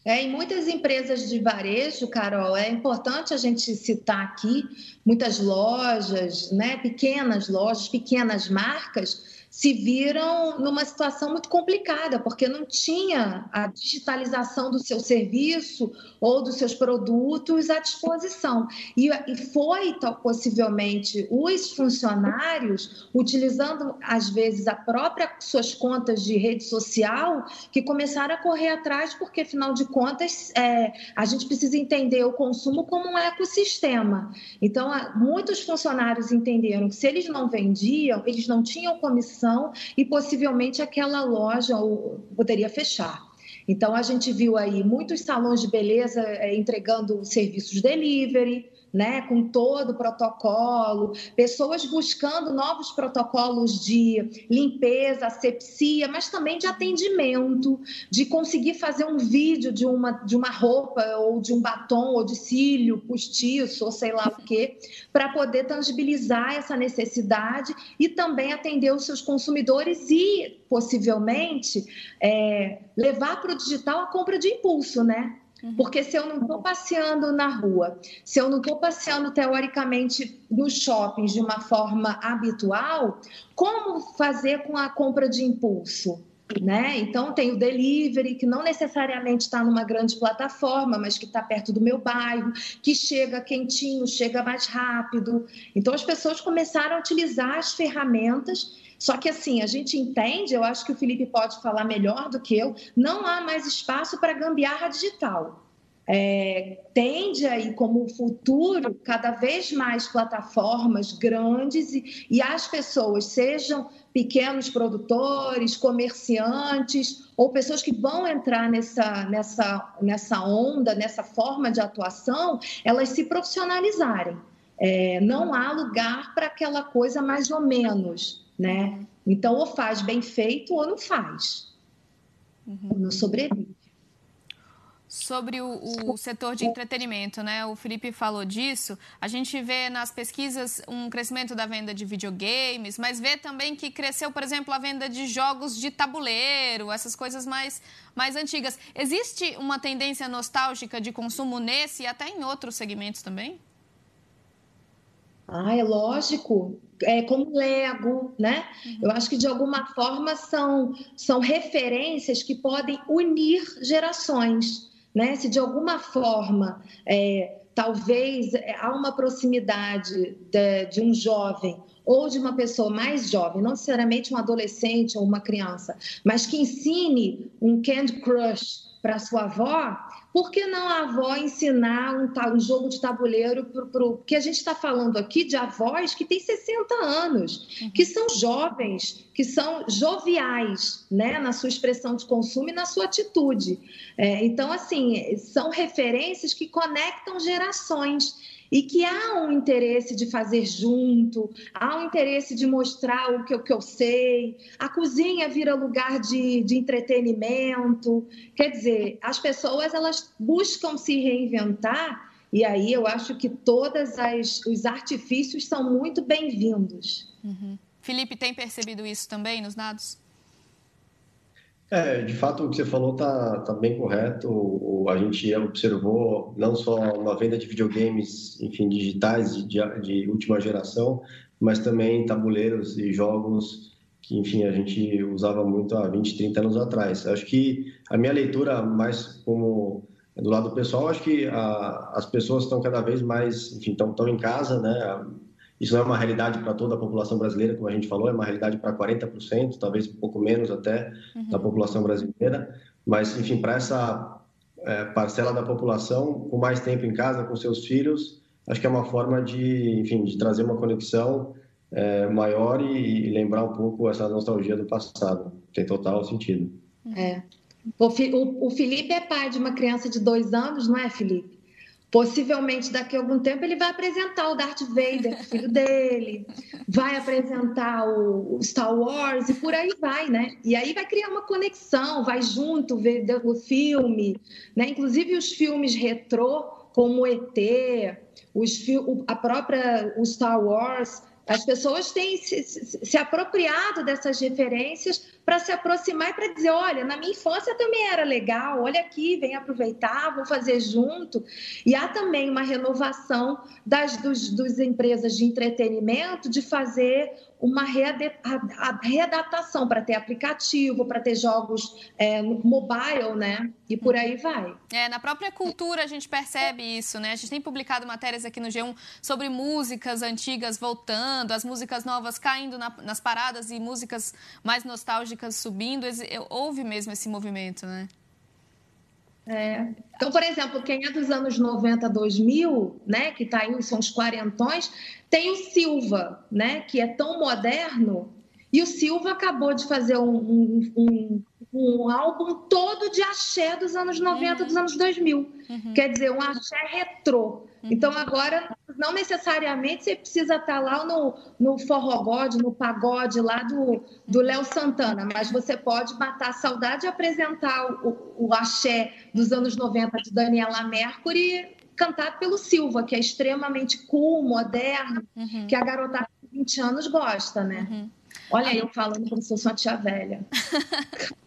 É, em muitas empresas de varejo, Carol, é importante a gente citar aqui muitas lojas, né, pequenas lojas, pequenas marcas se viram numa situação muito complicada, porque não tinha a digitalização do seu serviço ou dos seus produtos à disposição. E, foi, possivelmente, os funcionários, utilizando, às vezes, a própria suas contas de rede social, que começaram a correr atrás, porque, afinal de contas, é, a gente precisa entender o consumo como um ecossistema. Então, muitos funcionários entenderam que se eles não vendiam, eles não tinham comissão e possivelmente aquela loja poderia fechar. Então, a gente viu aí muitos salões de beleza é, entregando serviços delivery, né, com todo o protocolo, pessoas buscando novos protocolos de limpeza, asepsia, mas também de atendimento, de conseguir fazer um vídeo de uma, de uma roupa ou de um batom ou de cílio postiço ou sei lá o quê, para poder tangibilizar essa necessidade e também atender os seus consumidores e, possivelmente, é, levar para o digital a compra de impulso, né? Uhum. Porque se eu não estou passeando na rua, se eu não estou passeando teoricamente nos shoppings de uma forma habitual, como fazer com a compra de impulso? Né? Então, tem o delivery, que não necessariamente está numa grande plataforma, mas que está perto do meu bairro, que chega quentinho, chega mais rápido. Então, as pessoas começaram a utilizar as ferramentas só que assim, a gente entende, eu acho que o Felipe pode falar melhor do que eu, não há mais espaço para gambiarra digital. É, tende aí como futuro cada vez mais plataformas grandes e, e as pessoas, sejam pequenos produtores, comerciantes ou pessoas que vão entrar nessa, nessa, nessa onda, nessa forma de atuação, elas se profissionalizarem. É, não há lugar para aquela coisa mais ou menos né? Então, ou faz bem feito ou não faz. Uhum. Não sobrevive. Sobre o, o, setor de entretenimento, né? O Felipe falou disso. A gente vê nas pesquisas um crescimento da venda de videogames, mas vê também que cresceu, por exemplo, a venda de jogos de tabuleiro, essas coisas mais, mais antigas. Existe uma tendência nostálgica de consumo nesse e até em outros segmentos também? Ah, é lógico. É como Lego, né? Uhum. Eu acho que de alguma forma são, são referências que podem unir gerações, né? Se de alguma forma é, talvez é, há uma proximidade de, de um jovem ou de uma pessoa mais jovem, não necessariamente um adolescente ou uma criança, mas que ensine um Candy Crush para sua avó, por que não a avó ensinar um, um jogo de tabuleiro para o. Porque a gente está falando aqui de avós que têm 60 anos, uhum. que são jovens, que são joviais, né, na sua expressão de consumo e na sua atitude. É, então, assim, são referências que conectam gerações e que há um interesse de fazer junto, há um interesse de mostrar o que, o que eu sei, a cozinha vira lugar de, de entretenimento. Quer dizer, as pessoas elas buscam se reinventar e aí eu acho que todos os artifícios são muito bem-vindos. Uhum. Felipe, tem percebido isso também nos dados? É, de fato, o que você falou está tá bem correto. A gente observou não só uma venda de videogames, enfim, digitais de, de última geração, mas também tabuleiros e jogos que, enfim, a gente usava muito há 20, 30 anos atrás. Acho que a minha leitura, mais como do lado pessoal, acho que a, as pessoas estão cada vez mais, enfim, estão em casa, né? Isso não é uma realidade para toda a população brasileira, como a gente falou, é uma realidade para 40%, talvez um pouco menos até, uhum. da população brasileira. Mas, enfim, para essa é, parcela da população, com mais tempo em casa, com seus filhos, acho que é uma forma de, enfim, de trazer uma conexão é, maior e, e, lembrar um pouco essa nostalgia do passado. Tem total sentido. É. O, o, o Felipe é pai de uma criança de dois anos, não é, Felipe? Possivelmente daqui a algum tempo ele vai apresentar o Darth Vader, filho dele, vai apresentar o, Star Wars e por aí vai, né? E aí vai criar uma conexão, vai junto ver o filme, né? Inclusive os filmes retrô, como ET, os, a própria o Star Wars, as pessoas têm se, se, se apropriado dessas referências para se aproximar e para dizer: olha, na minha infância também era legal, olha aqui, vem aproveitar, vou fazer junto. E há também uma renovação das dos, dos empresas de entretenimento de fazer uma readaptação para ter aplicativo, para ter jogos é, mobile, né? E por aí vai. É, na própria cultura a gente percebe isso, né? A gente tem publicado matérias aqui no G1 sobre músicas antigas voltando, as músicas novas caindo na, nas paradas e músicas mais nostálgicas subindo. Houve mesmo esse movimento, né? É. Então, por exemplo, quem é dos anos 90, 2000, né, que está aí, são os quarentões, tem o Silva, né, que é tão moderno, e o Silva acabou de fazer um, um, um álbum todo de axé dos anos 90, uhum. dos anos 2000. Uhum. Quer dizer, um axé retrô. Uhum. Então, agora, não necessariamente você precisa estar lá no, no forrogode, no pagode lá do, do Léo Santana, mas você pode matar a saudade e apresentar o, o axé dos anos 90 de Daniela Mercury cantado pelo Silva, que é extremamente cool, moderno, uhum. que a garotada de 20 anos gosta, né? Uhum. Olha eu falando como se fosse uma tia velha.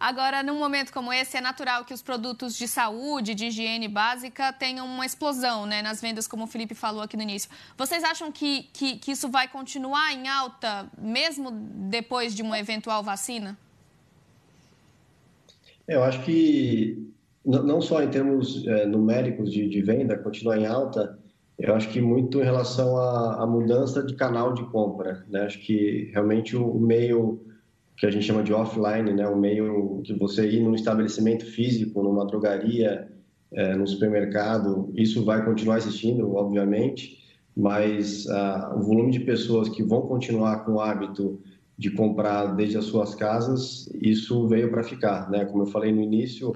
Agora, num momento como esse, é natural que os produtos de saúde, de higiene básica, tenham uma explosão né, nas vendas, como o Felipe falou aqui no início. Vocês acham que, que, que isso vai continuar em alta, mesmo depois de uma eventual vacina? Eu acho que, não só em termos é, numéricos de, de venda, continuar em alta, eu acho que muito em relação à, mudança de canal de compra. Né? Acho que realmente o meio que a gente chama de offline, né? O meio que você ir num estabelecimento físico, numa drogaria, é, no supermercado, isso vai continuar existindo, obviamente, mas ah, o volume de pessoas que vão continuar com o hábito de comprar desde as suas casas, isso veio para ficar, né? Como eu falei no início,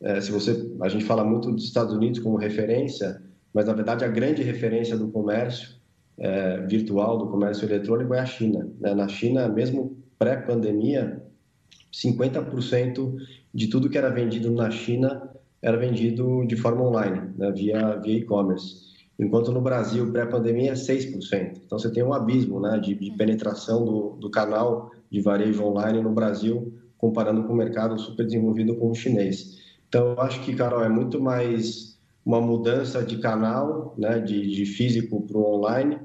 é, se você, a gente fala muito dos Estados Unidos como referência, mas na verdade a grande referência do comércio é, virtual, do comércio eletrônico é a China. Né? Na China, mesmo pré-pandemia, 50% de tudo que era vendido na China era vendido de forma online, né, via, via e-commerce. Enquanto no Brasil, pré-pandemia, é 6%. Então, você tem um abismo né, de, de penetração do, do canal de varejo online no Brasil, comparando com o mercado super desenvolvido como o chinês. Então, eu acho que, Carol, é muito mais uma mudança de canal, né, de, de físico para o online,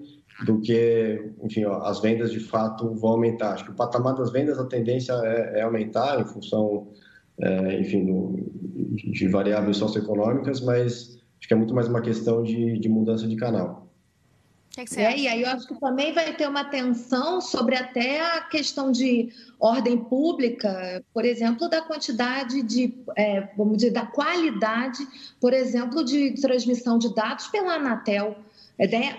do que, enfim, ó, as vendas de fato vão aumentar. Acho que o patamar das vendas, a tendência é, é aumentar em função, é, enfim, do, de variáveis socioeconômicas, mas acho que é muito mais uma questão de, de mudança de canal. Que é, e aí eu acho que também vai ter uma tensão sobre até a questão de ordem pública, por exemplo, da quantidade de, é, vamos dizer, da qualidade, por exemplo, de transmissão de dados pela Anatel. Né?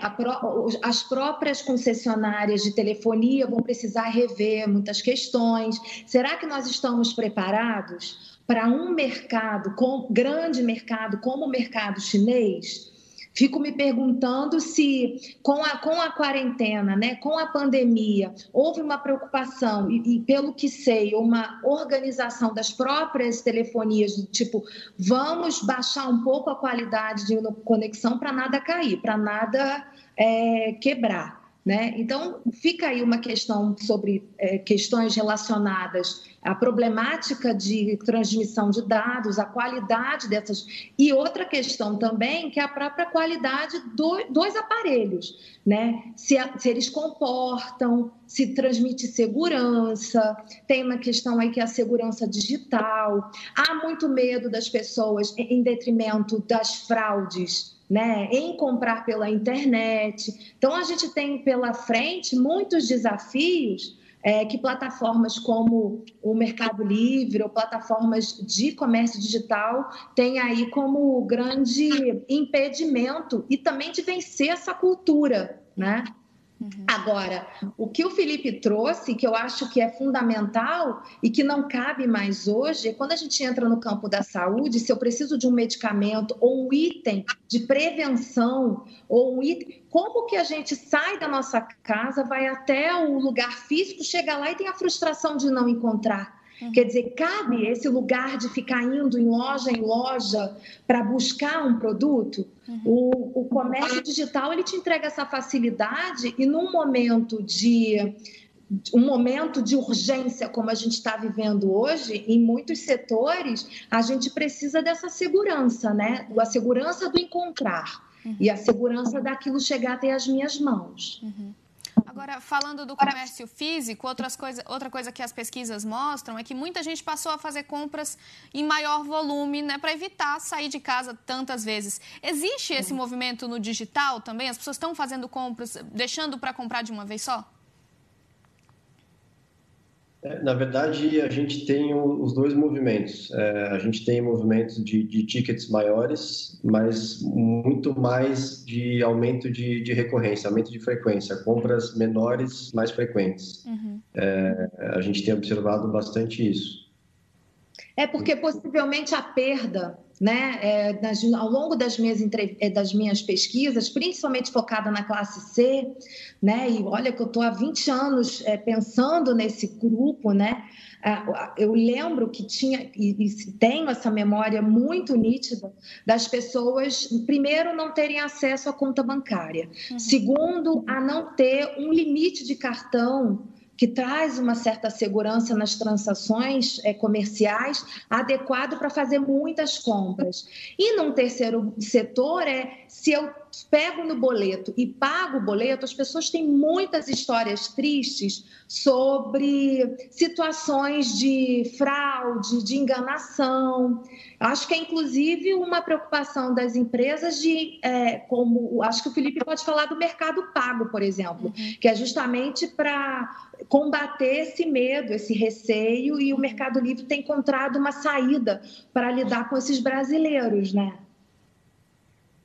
As próprias concessionárias de telefonia vão precisar rever muitas questões. Será que nós estamos preparados para um mercado, grande mercado, como o mercado chinês? Fico me perguntando se, com a, com a quarentena, né, com a pandemia, houve uma preocupação, e, e pelo que sei, uma organização das próprias telefonias, do tipo, vamos baixar um pouco a qualidade de conexão para nada cair, para nada é, quebrar. Né? Então, fica aí uma questão sobre é, questões relacionadas à problemática de transmissão de dados, a qualidade dessas. E outra questão também, que é a própria qualidade do, dos aparelhos, né? Se, se, eles comportam, se transmite segurança, tem uma questão aí que é a segurança digital. Há muito medo das pessoas em detrimento das fraudes né, em comprar pela internet. Então, a gente tem pela frente muitos desafios é, que plataformas como o Mercado Livre ou plataformas de comércio digital têm aí como grande impedimento e também de vencer essa cultura, né? Uhum. Agora, o que o Felipe trouxe, que eu acho que é fundamental e que não cabe mais hoje, é quando a gente entra no campo da saúde, se eu preciso de um medicamento ou um item de prevenção, ou um item, como que a gente sai da nossa casa, vai até o lugar físico, chega lá e tem a frustração de não encontrar. Uhum. Quer dizer, cabe esse lugar de ficar indo em loja em loja para buscar um produto? Uhum. O, o comércio digital ele te entrega essa facilidade e num momento de um momento de urgência como a gente está vivendo hoje, em muitos setores, a gente precisa dessa segurança, né? A segurança do encontrar uhum. e a segurança daquilo chegar até as minhas mãos. Uhum. Agora, falando do comércio físico, outras coisa, outra coisa que as pesquisas mostram é que muita gente passou a fazer compras em maior volume, né, para evitar sair de casa tantas vezes. Existe esse movimento no digital também? As pessoas estão fazendo compras, deixando para comprar de uma vez só? É, na verdade, a gente tem os dois movimentos. É, a gente tem movimentos de, de, tickets maiores, mas muito mais de aumento de, de, recorrência, aumento de frequência, compras menores, mais frequentes. Uhum. É, a gente tem observado bastante isso. É porque possivelmente a perda né, é, nas, ao longo das minhas, é, das minhas pesquisas, principalmente focada na classe C, né, e olha que eu estou há 20 anos é, pensando nesse grupo, né, eu lembro que tinha e, e tenho essa memória muito nítida das pessoas, primeiro, não terem acesso à conta bancária, uhum. segundo, a não ter um limite de cartão que traz uma certa segurança nas transações é, comerciais, adequado para fazer muitas compras. E num terceiro setor é se eu pego no boleto e pago o boleto, as pessoas têm muitas histórias tristes sobre situações de fraude, de enganação. Acho que é inclusive uma preocupação das empresas de, é, como acho que o Felipe pode falar do mercado pago, por exemplo, uhum. que é justamente para combater esse medo, esse receio, e o Mercado Livre tem encontrado uma saída para lidar com esses brasileiros, né?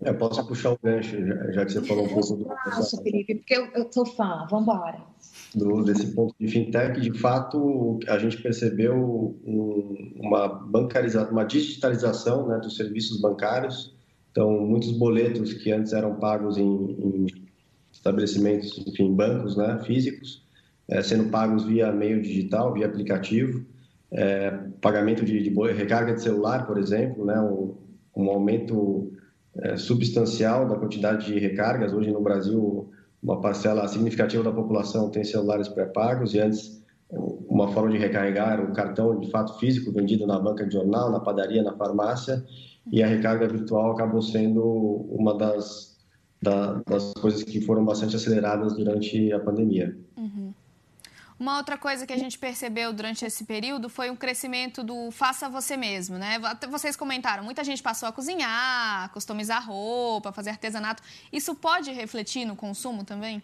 Eu posso puxar o gancho, já, que você falou um pouco do. Nossa, Felipe, porque eu, eu sou fã, vamos embora. Do, desse ponto de fintech, de fato, a gente percebeu um, uma bancarização, uma digitalização né, dos serviços bancários. Então, muitos boletos que antes eram pagos em, em estabelecimentos, enfim, bancos né, físicos, é, sendo pagos via meio digital, via aplicativo. É, pagamento de, de, recarga de celular, por exemplo, né, um, um aumento é, substancial da quantidade de recargas. Hoje no Brasil, uma parcela significativa da população tem celulares pré-pagos e antes uma forma de recarregar era o cartão de fato físico vendido na banca de jornal, na padaria, na farmácia e a recarga virtual acabou sendo uma das, da, das coisas que foram bastante aceleradas durante a pandemia. Uhum. Uma outra coisa que a gente percebeu durante esse período foi um crescimento do faça você mesmo, né? Vocês comentaram, muita gente passou a cozinhar, customizar roupa, fazer artesanato. Isso pode refletir no consumo também?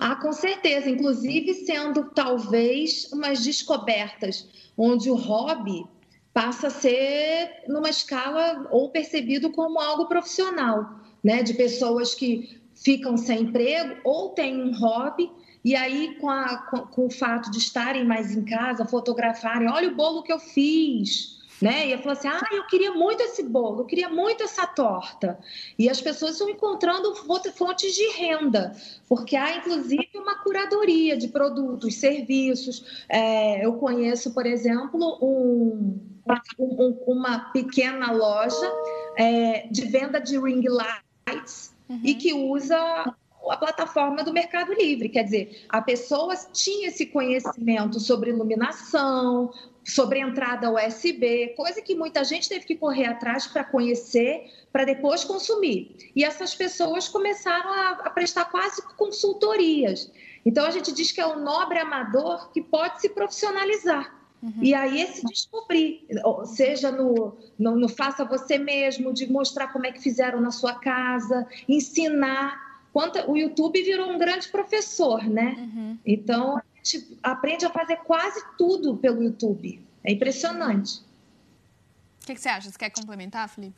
Ah, com certeza. Inclusive sendo talvez umas descobertas onde o hobby passa a ser numa escala ou percebido como algo profissional, né? De pessoas que ficam sem emprego ou têm um hobby e aí, com, a, com, com, o fato de estarem mais em casa, fotografarem, olha o bolo que eu fiz, né? E eu falo assim, ah, eu queria muito esse bolo, eu queria muito essa torta. E as pessoas estão encontrando fontes de renda, porque há, inclusive, uma curadoria de produtos, serviços. É, eu conheço, por exemplo, um, um, uma pequena loja é, de venda de ring lights uhum. e que usa a plataforma do Mercado Livre. Quer dizer, a pessoa tinha esse conhecimento sobre iluminação, sobre entrada USB, coisa que muita gente teve que correr atrás para conhecer, para depois consumir. E essas pessoas começaram a, a, prestar quase consultorias. Então a gente diz que é um nobre amador que pode se profissionalizar. Uhum. E aí esse descobrir, seja no, no, no faça você mesmo, de mostrar como é que fizeram na sua casa, ensinar quanto o YouTube virou um grande professor, né? Uhum. Então a gente aprende a fazer quase tudo pelo YouTube. É impressionante. O que, que você acha? Você quer complementar, Felipe?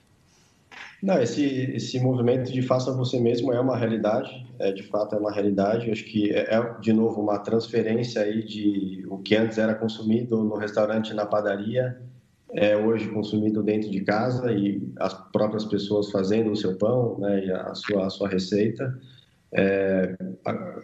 Não, esse, esse movimento de faça você mesmo é uma realidade, é, de fato é uma realidade. Acho que é, é, de novo, uma transferência aí de o que antes era consumido no restaurante, na padaria, é hoje consumido dentro de casa e as próprias pessoas fazendo o seu pão né, e a sua, a sua receita. É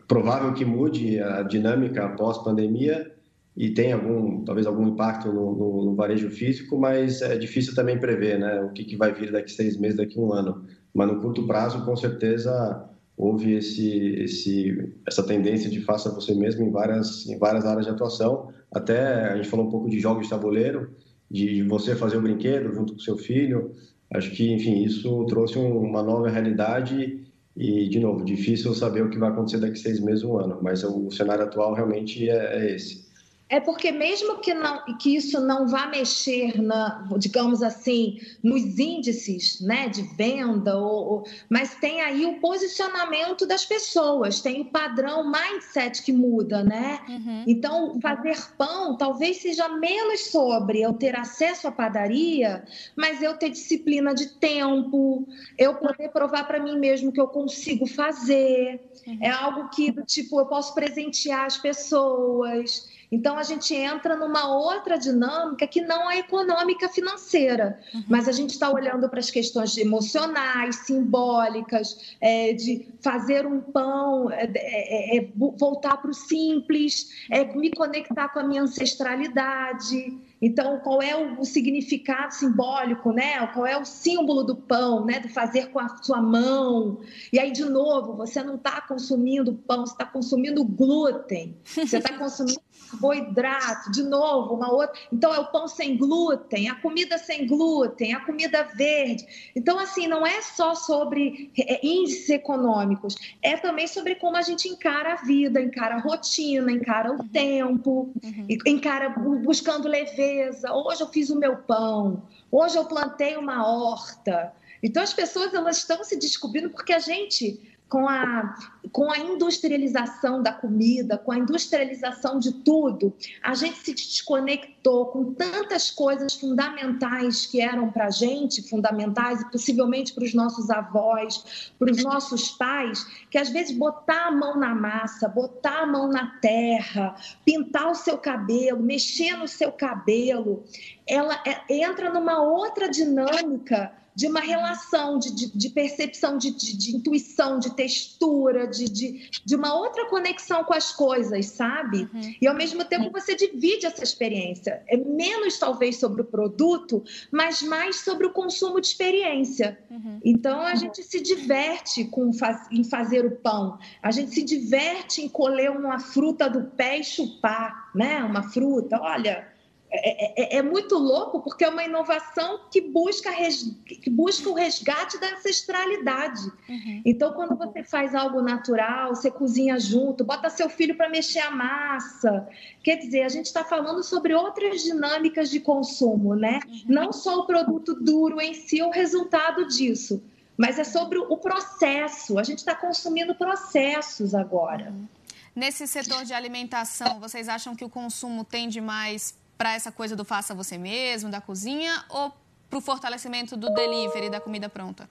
provável que mude a dinâmica após pandemia, e tem algum, talvez algum impacto no, no, no, varejo físico, mas é difícil também prever, né? O que, que vai vir daqui seis meses, daqui um ano. Mas no curto prazo, com certeza, houve esse, esse, essa tendência de faça você mesmo em várias, em várias áreas de atuação. Até a gente falou um pouco de jogos de tabuleiro, de você fazer o brinquedo junto com seu filho. Acho que, enfim, isso trouxe uma nova realidade e, de novo, difícil saber o que vai acontecer daqui seis meses, um ano. Mas o cenário atual realmente é, é esse. É porque mesmo que, não, que isso não vá mexer, na, digamos assim, nos índices né, de venda, ou, ou, mas tem aí o posicionamento das pessoas, tem o padrão mindset que muda, né? Uhum. Então, fazer pão talvez seja menos sobre eu ter acesso à padaria, mas eu ter disciplina de tempo, eu poder provar para mim mesmo que eu consigo fazer. Uhum. É algo que, tipo, eu posso presentear as pessoas. Então, a gente entra numa outra dinâmica que não é econômica financeira, uhum. mas a gente está olhando para as questões emocionais, simbólicas, é, de fazer um pão, é, é, é voltar para o simples, é me conectar com a minha ancestralidade. Então, qual é o, significado simbólico, né? Qual é o símbolo do pão, né? Do fazer com a sua mão. E aí, de novo, você não está consumindo pão, você está consumindo glúten, você está consumindo carboidrato, de novo, uma outra. Então, é o pão sem glúten, a comida sem glúten, a comida verde. Então, assim, não é só sobre é, índices econômicos, é também sobre como a gente encara a vida, encara a rotina, encara o uhum. tempo, uhum. encara buscando leveza. Hoje eu fiz o meu pão, hoje eu plantei uma horta. Então, as pessoas elas estão se descobrindo porque a gente com a, com a industrialização da comida, com a industrialização de tudo, a gente se desconectou com tantas coisas fundamentais que eram para a gente, fundamentais e possivelmente para os nossos avós, para os nossos pais, que às vezes botar a mão na massa, botar a mão na terra, pintar o seu cabelo, mexer no seu cabelo, ela é, entra numa outra dinâmica de uma relação, de, de, de percepção, de, de, intuição, de textura, de, uma outra conexão com as coisas, sabe? Uhum. E ao mesmo tempo você divide essa experiência. É menos, talvez, sobre o produto, mas mais sobre o consumo de experiência. Uhum. Então a gente se diverte com, em fazer o pão, a gente se diverte em colher uma fruta do pé e chupar, né? Uma fruta, olha é, é, é, muito louco porque é uma inovação que busca, res, que busca o resgate da ancestralidade. Uhum. Então, quando você faz algo natural, você cozinha junto, bota seu filho para mexer a massa. Quer dizer, a gente está falando sobre outras dinâmicas de consumo, né? Uhum. Não só o produto duro em si, o resultado disso, mas é sobre o processo. A gente está consumindo processos agora. Uhum. Nesse setor de alimentação, vocês acham que o consumo tende mais para essa coisa do faça você mesmo, da cozinha, ou para o fortalecimento do delivery, da comida pronta?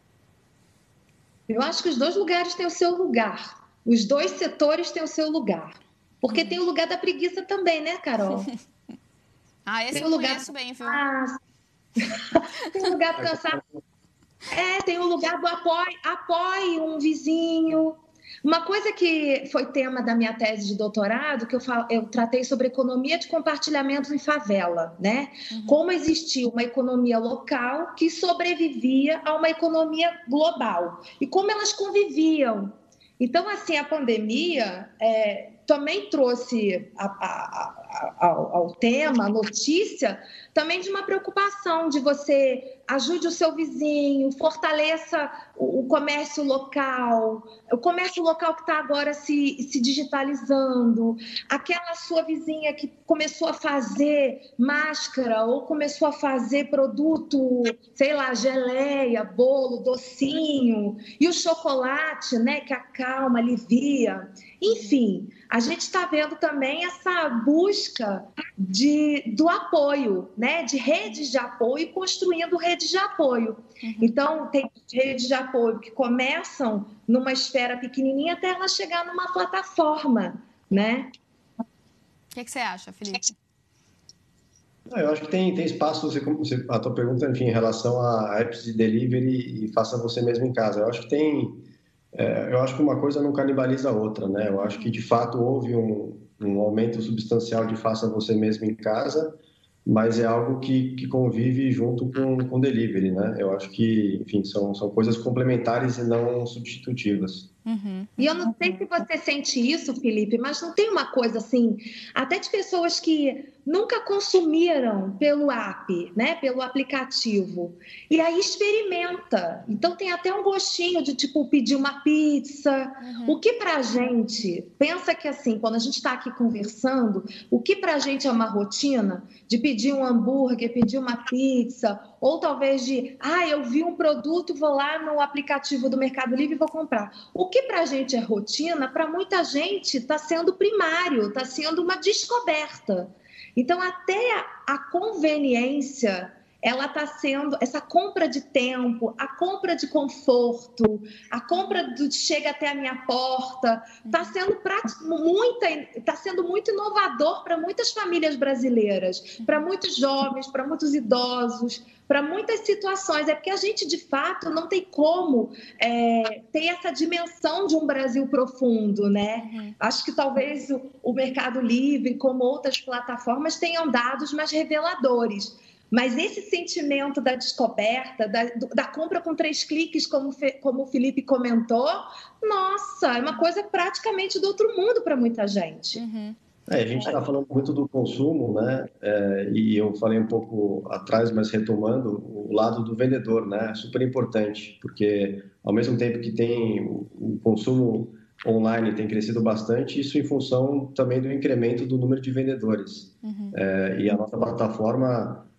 Eu acho que os dois lugares têm o seu lugar. Os dois setores têm o seu lugar. Porque tem o lugar da preguiça também, né, Carol? ah, esse tem eu lugar... conheço bem, viu? Ah, tem o lugar do cansar. É, tem o lugar do apoio, apoie um vizinho, uma coisa que foi tema da minha tese de doutorado, que eu, falo, eu tratei sobre economia de compartilhamento em favela, né? Uhum. Como existia uma economia local que sobrevivia a uma economia global e como elas conviviam. Então, assim, a pandemia é, também trouxe a, a, a, ao, tema, a notícia, também de uma preocupação de você ajude o seu vizinho, fortaleça o, o comércio local, o comércio local que está agora se, se digitalizando, aquela sua vizinha que começou a fazer máscara ou começou a fazer produto, sei lá, geleia, bolo, docinho, e o chocolate, né, que acalma, alivia. Enfim, a gente está vendo também essa busca de, do apoio, né? de redes de apoio e construindo redes de apoio. Uhum. Então, tem redes de apoio que começam numa esfera pequenininha até ela chegar numa plataforma. Né? O que, que você acha, Felipe? Eu acho que tem, tem espaço, você, você, a tua pergunta, enfim, em relação a apps de delivery e faça você mesmo em casa. Eu acho que tem, é, eu acho que uma coisa não canibaliza a outra, né? Eu acho que de fato houve um, um aumento substancial de faça você mesmo em casa, mas é algo que, que convive junto com o delivery, né? Eu acho que, enfim, são, são coisas complementares e não substitutivas. Uhum. E eu não sei se você sente isso, Felipe, mas não tem uma coisa assim, até de pessoas que nunca consumiram pelo app, né, pelo aplicativo, e aí experimenta. Então tem até um gostinho de tipo pedir uma pizza. Uhum. O que para a gente pensa que assim, quando a gente está aqui conversando, o que para a gente é uma rotina de pedir um hambúrguer, pedir uma pizza, ou talvez de, ah, eu vi um produto, vou lá no aplicativo do Mercado Livre e vou comprar. O que para a gente é rotina, para muita gente está sendo primário, está sendo uma descoberta. Então, até a conveniência ela está sendo essa compra de tempo, a compra de conforto, a compra do chega até a minha porta, está sendo muita, está sendo muito inovador para muitas famílias brasileiras, para muitos jovens, para muitos idosos, para muitas situações. É porque a gente de fato não tem como é, ter essa dimensão de um Brasil profundo, né? Uhum. Acho que talvez o, o Mercado Livre, como outras plataformas, tenham dados mais reveladores. Mas esse sentimento da descoberta, da, da compra com três cliques, como, como o Felipe comentou, nossa, é uma coisa praticamente do outro mundo para muita gente. Uhum. É, a gente está falando muito do consumo, né? É, e eu falei um pouco atrás, mas retomando o lado do vendedor, né? É super importante, porque ao mesmo tempo que tem o, o consumo online tem crescido bastante, isso em função também do incremento do número de vendedores. Uhum. É, e a nossa plataforma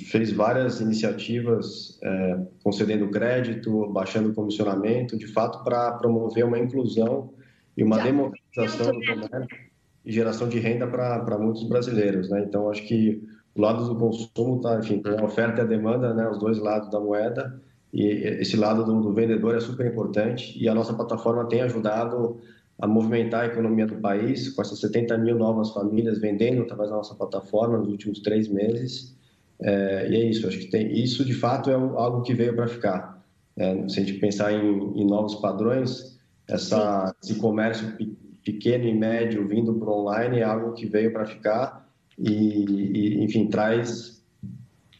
fez várias iniciativas é, concedendo crédito, baixando o comissionamento, de fato para promover uma inclusão e uma Já. democratização do comércio e geração de renda para muitos brasileiros, né? Então acho que o lado do consumo tá, enfim, a oferta e a demanda, né? Os dois lados da moeda. E esse lado do, do vendedor é super importante. E a nossa plataforma tem ajudado a movimentar a economia do país com essas 70 mil novas famílias vendendo através da nossa plataforma nos últimos três meses é, e é isso, acho que tem, isso de fato é algo que veio para ficar. É, se a gente pensar em, em novos padrões, essa, esse comércio pequeno e médio vindo para o online é algo que veio para ficar e, e, enfim, traz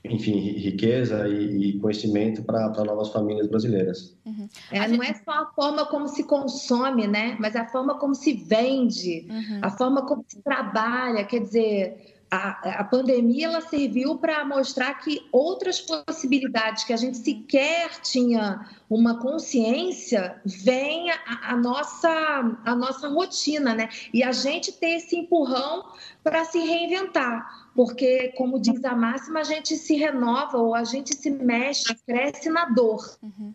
enfim, riqueza e, e conhecimento para novas famílias brasileiras. Uhum. É, não é só a forma como se consome, né? Mas a forma como se vende, uhum. a forma como se trabalha. Quer dizer, a, a pandemia ela serviu para mostrar que outras possibilidades que a gente sequer tinha uma consciência vem a, a, nossa a nossa rotina, né? E a gente ter esse empurrão para se reinventar, porque como diz a máxima, a gente se renova ou a gente se mexe, cresce na dor, uhum.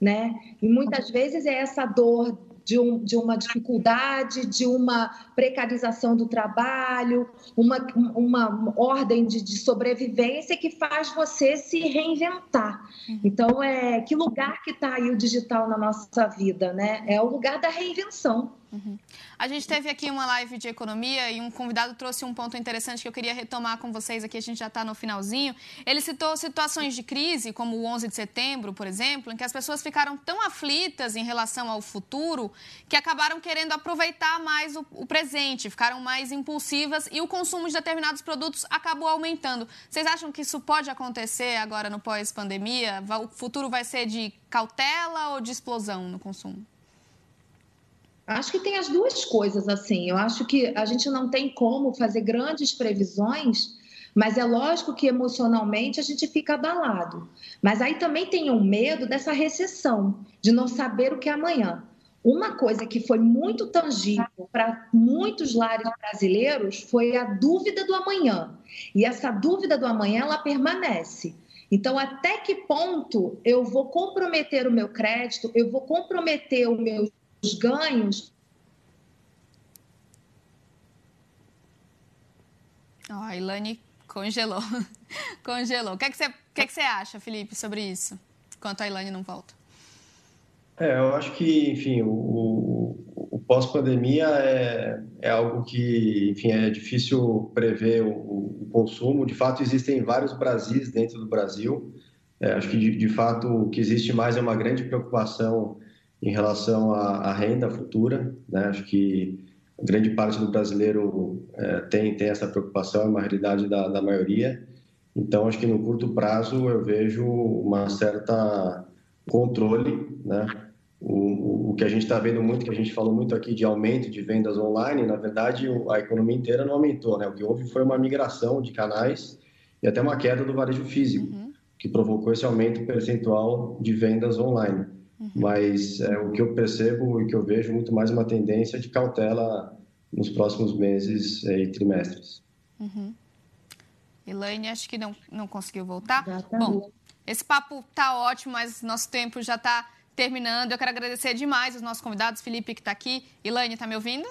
né? E muitas vezes é essa dor de, um, de uma dificuldade, de uma precarização do trabalho, uma, uma ordem de, de sobrevivência que faz você se reinventar. Uhum. Então, é que lugar que está aí o digital na nossa vida, né? É o lugar da reinvenção. Uhum. A gente teve aqui uma live de economia e um convidado trouxe um ponto interessante que eu queria retomar com vocês aqui, a gente já está no finalzinho. Ele citou situações de crise, como o 11 de setembro, por exemplo, em que as pessoas ficaram tão aflitas em relação ao futuro que acabaram querendo aproveitar mais o, o presente, ficaram mais impulsivas e o consumo de determinados produtos acabou aumentando. Vocês acham que isso pode acontecer agora no pós-pandemia? O futuro vai ser de cautela ou de explosão no consumo? Acho que tem as duas coisas assim. Eu acho que a gente não tem como fazer grandes previsões, mas é lógico que emocionalmente a gente fica abalado. Mas aí também tem um medo dessa recessão, de não saber o que é amanhã. Uma coisa que foi muito tangível para muitos lares brasileiros foi a dúvida do amanhã. E essa dúvida do amanhã ela permanece. Então, até que ponto eu vou comprometer o meu crédito, eu vou comprometer os ganhos. Oh, a Ilane congelou. congelou. O que, é que, você, que, é que você acha, Felipe, sobre isso? Enquanto a Ilane não volta. É, eu acho que, enfim, o, o pós-pandemia é, é algo que, enfim, é difícil prever o, o consumo. De fato, existem vários Brasis dentro do Brasil. É, acho que, de, de fato, o que existe mais é uma grande preocupação em relação à, à renda futura. Né? Acho que grande parte do brasileiro é, tem, tem essa preocupação, é uma realidade da, da maioria. Então, acho que no curto prazo eu vejo uma certa controle, né? O, o, que a gente está vendo muito, que a gente falou muito aqui de aumento de vendas online, na verdade a economia inteira não aumentou, né? O que houve foi uma migração de canais e até uma queda do varejo físico, uhum. que provocou esse aumento percentual de vendas online. Uhum. Mas é, o que eu percebo e que eu vejo muito mais uma tendência de cautela nos próximos meses é, e trimestres. Uhum. Elaine, acho que não, não conseguiu voltar. Bom, esse papo tá ótimo, mas nosso tempo já está terminando. Eu quero agradecer demais os nossos convidados, Felipe, que está aqui. Elaine, está me ouvindo?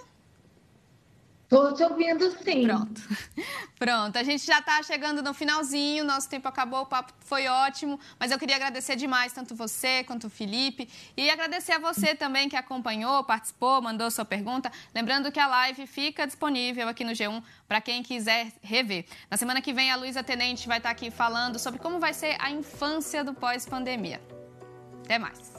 Estou te ouvindo sim. Pronto. Pronto. A gente já está chegando no finalzinho, nosso tempo acabou, o papo foi ótimo, mas eu queria agradecer demais tanto você quanto o Felipe e agradecer a você também que acompanhou, participou, mandou sua pergunta. Lembrando que a live fica disponível aqui no G1 para quem quiser rever. Na semana que vem, a Luísa Tenente vai estar aqui falando sobre como vai ser a infância do pós-pandemia. Até mais.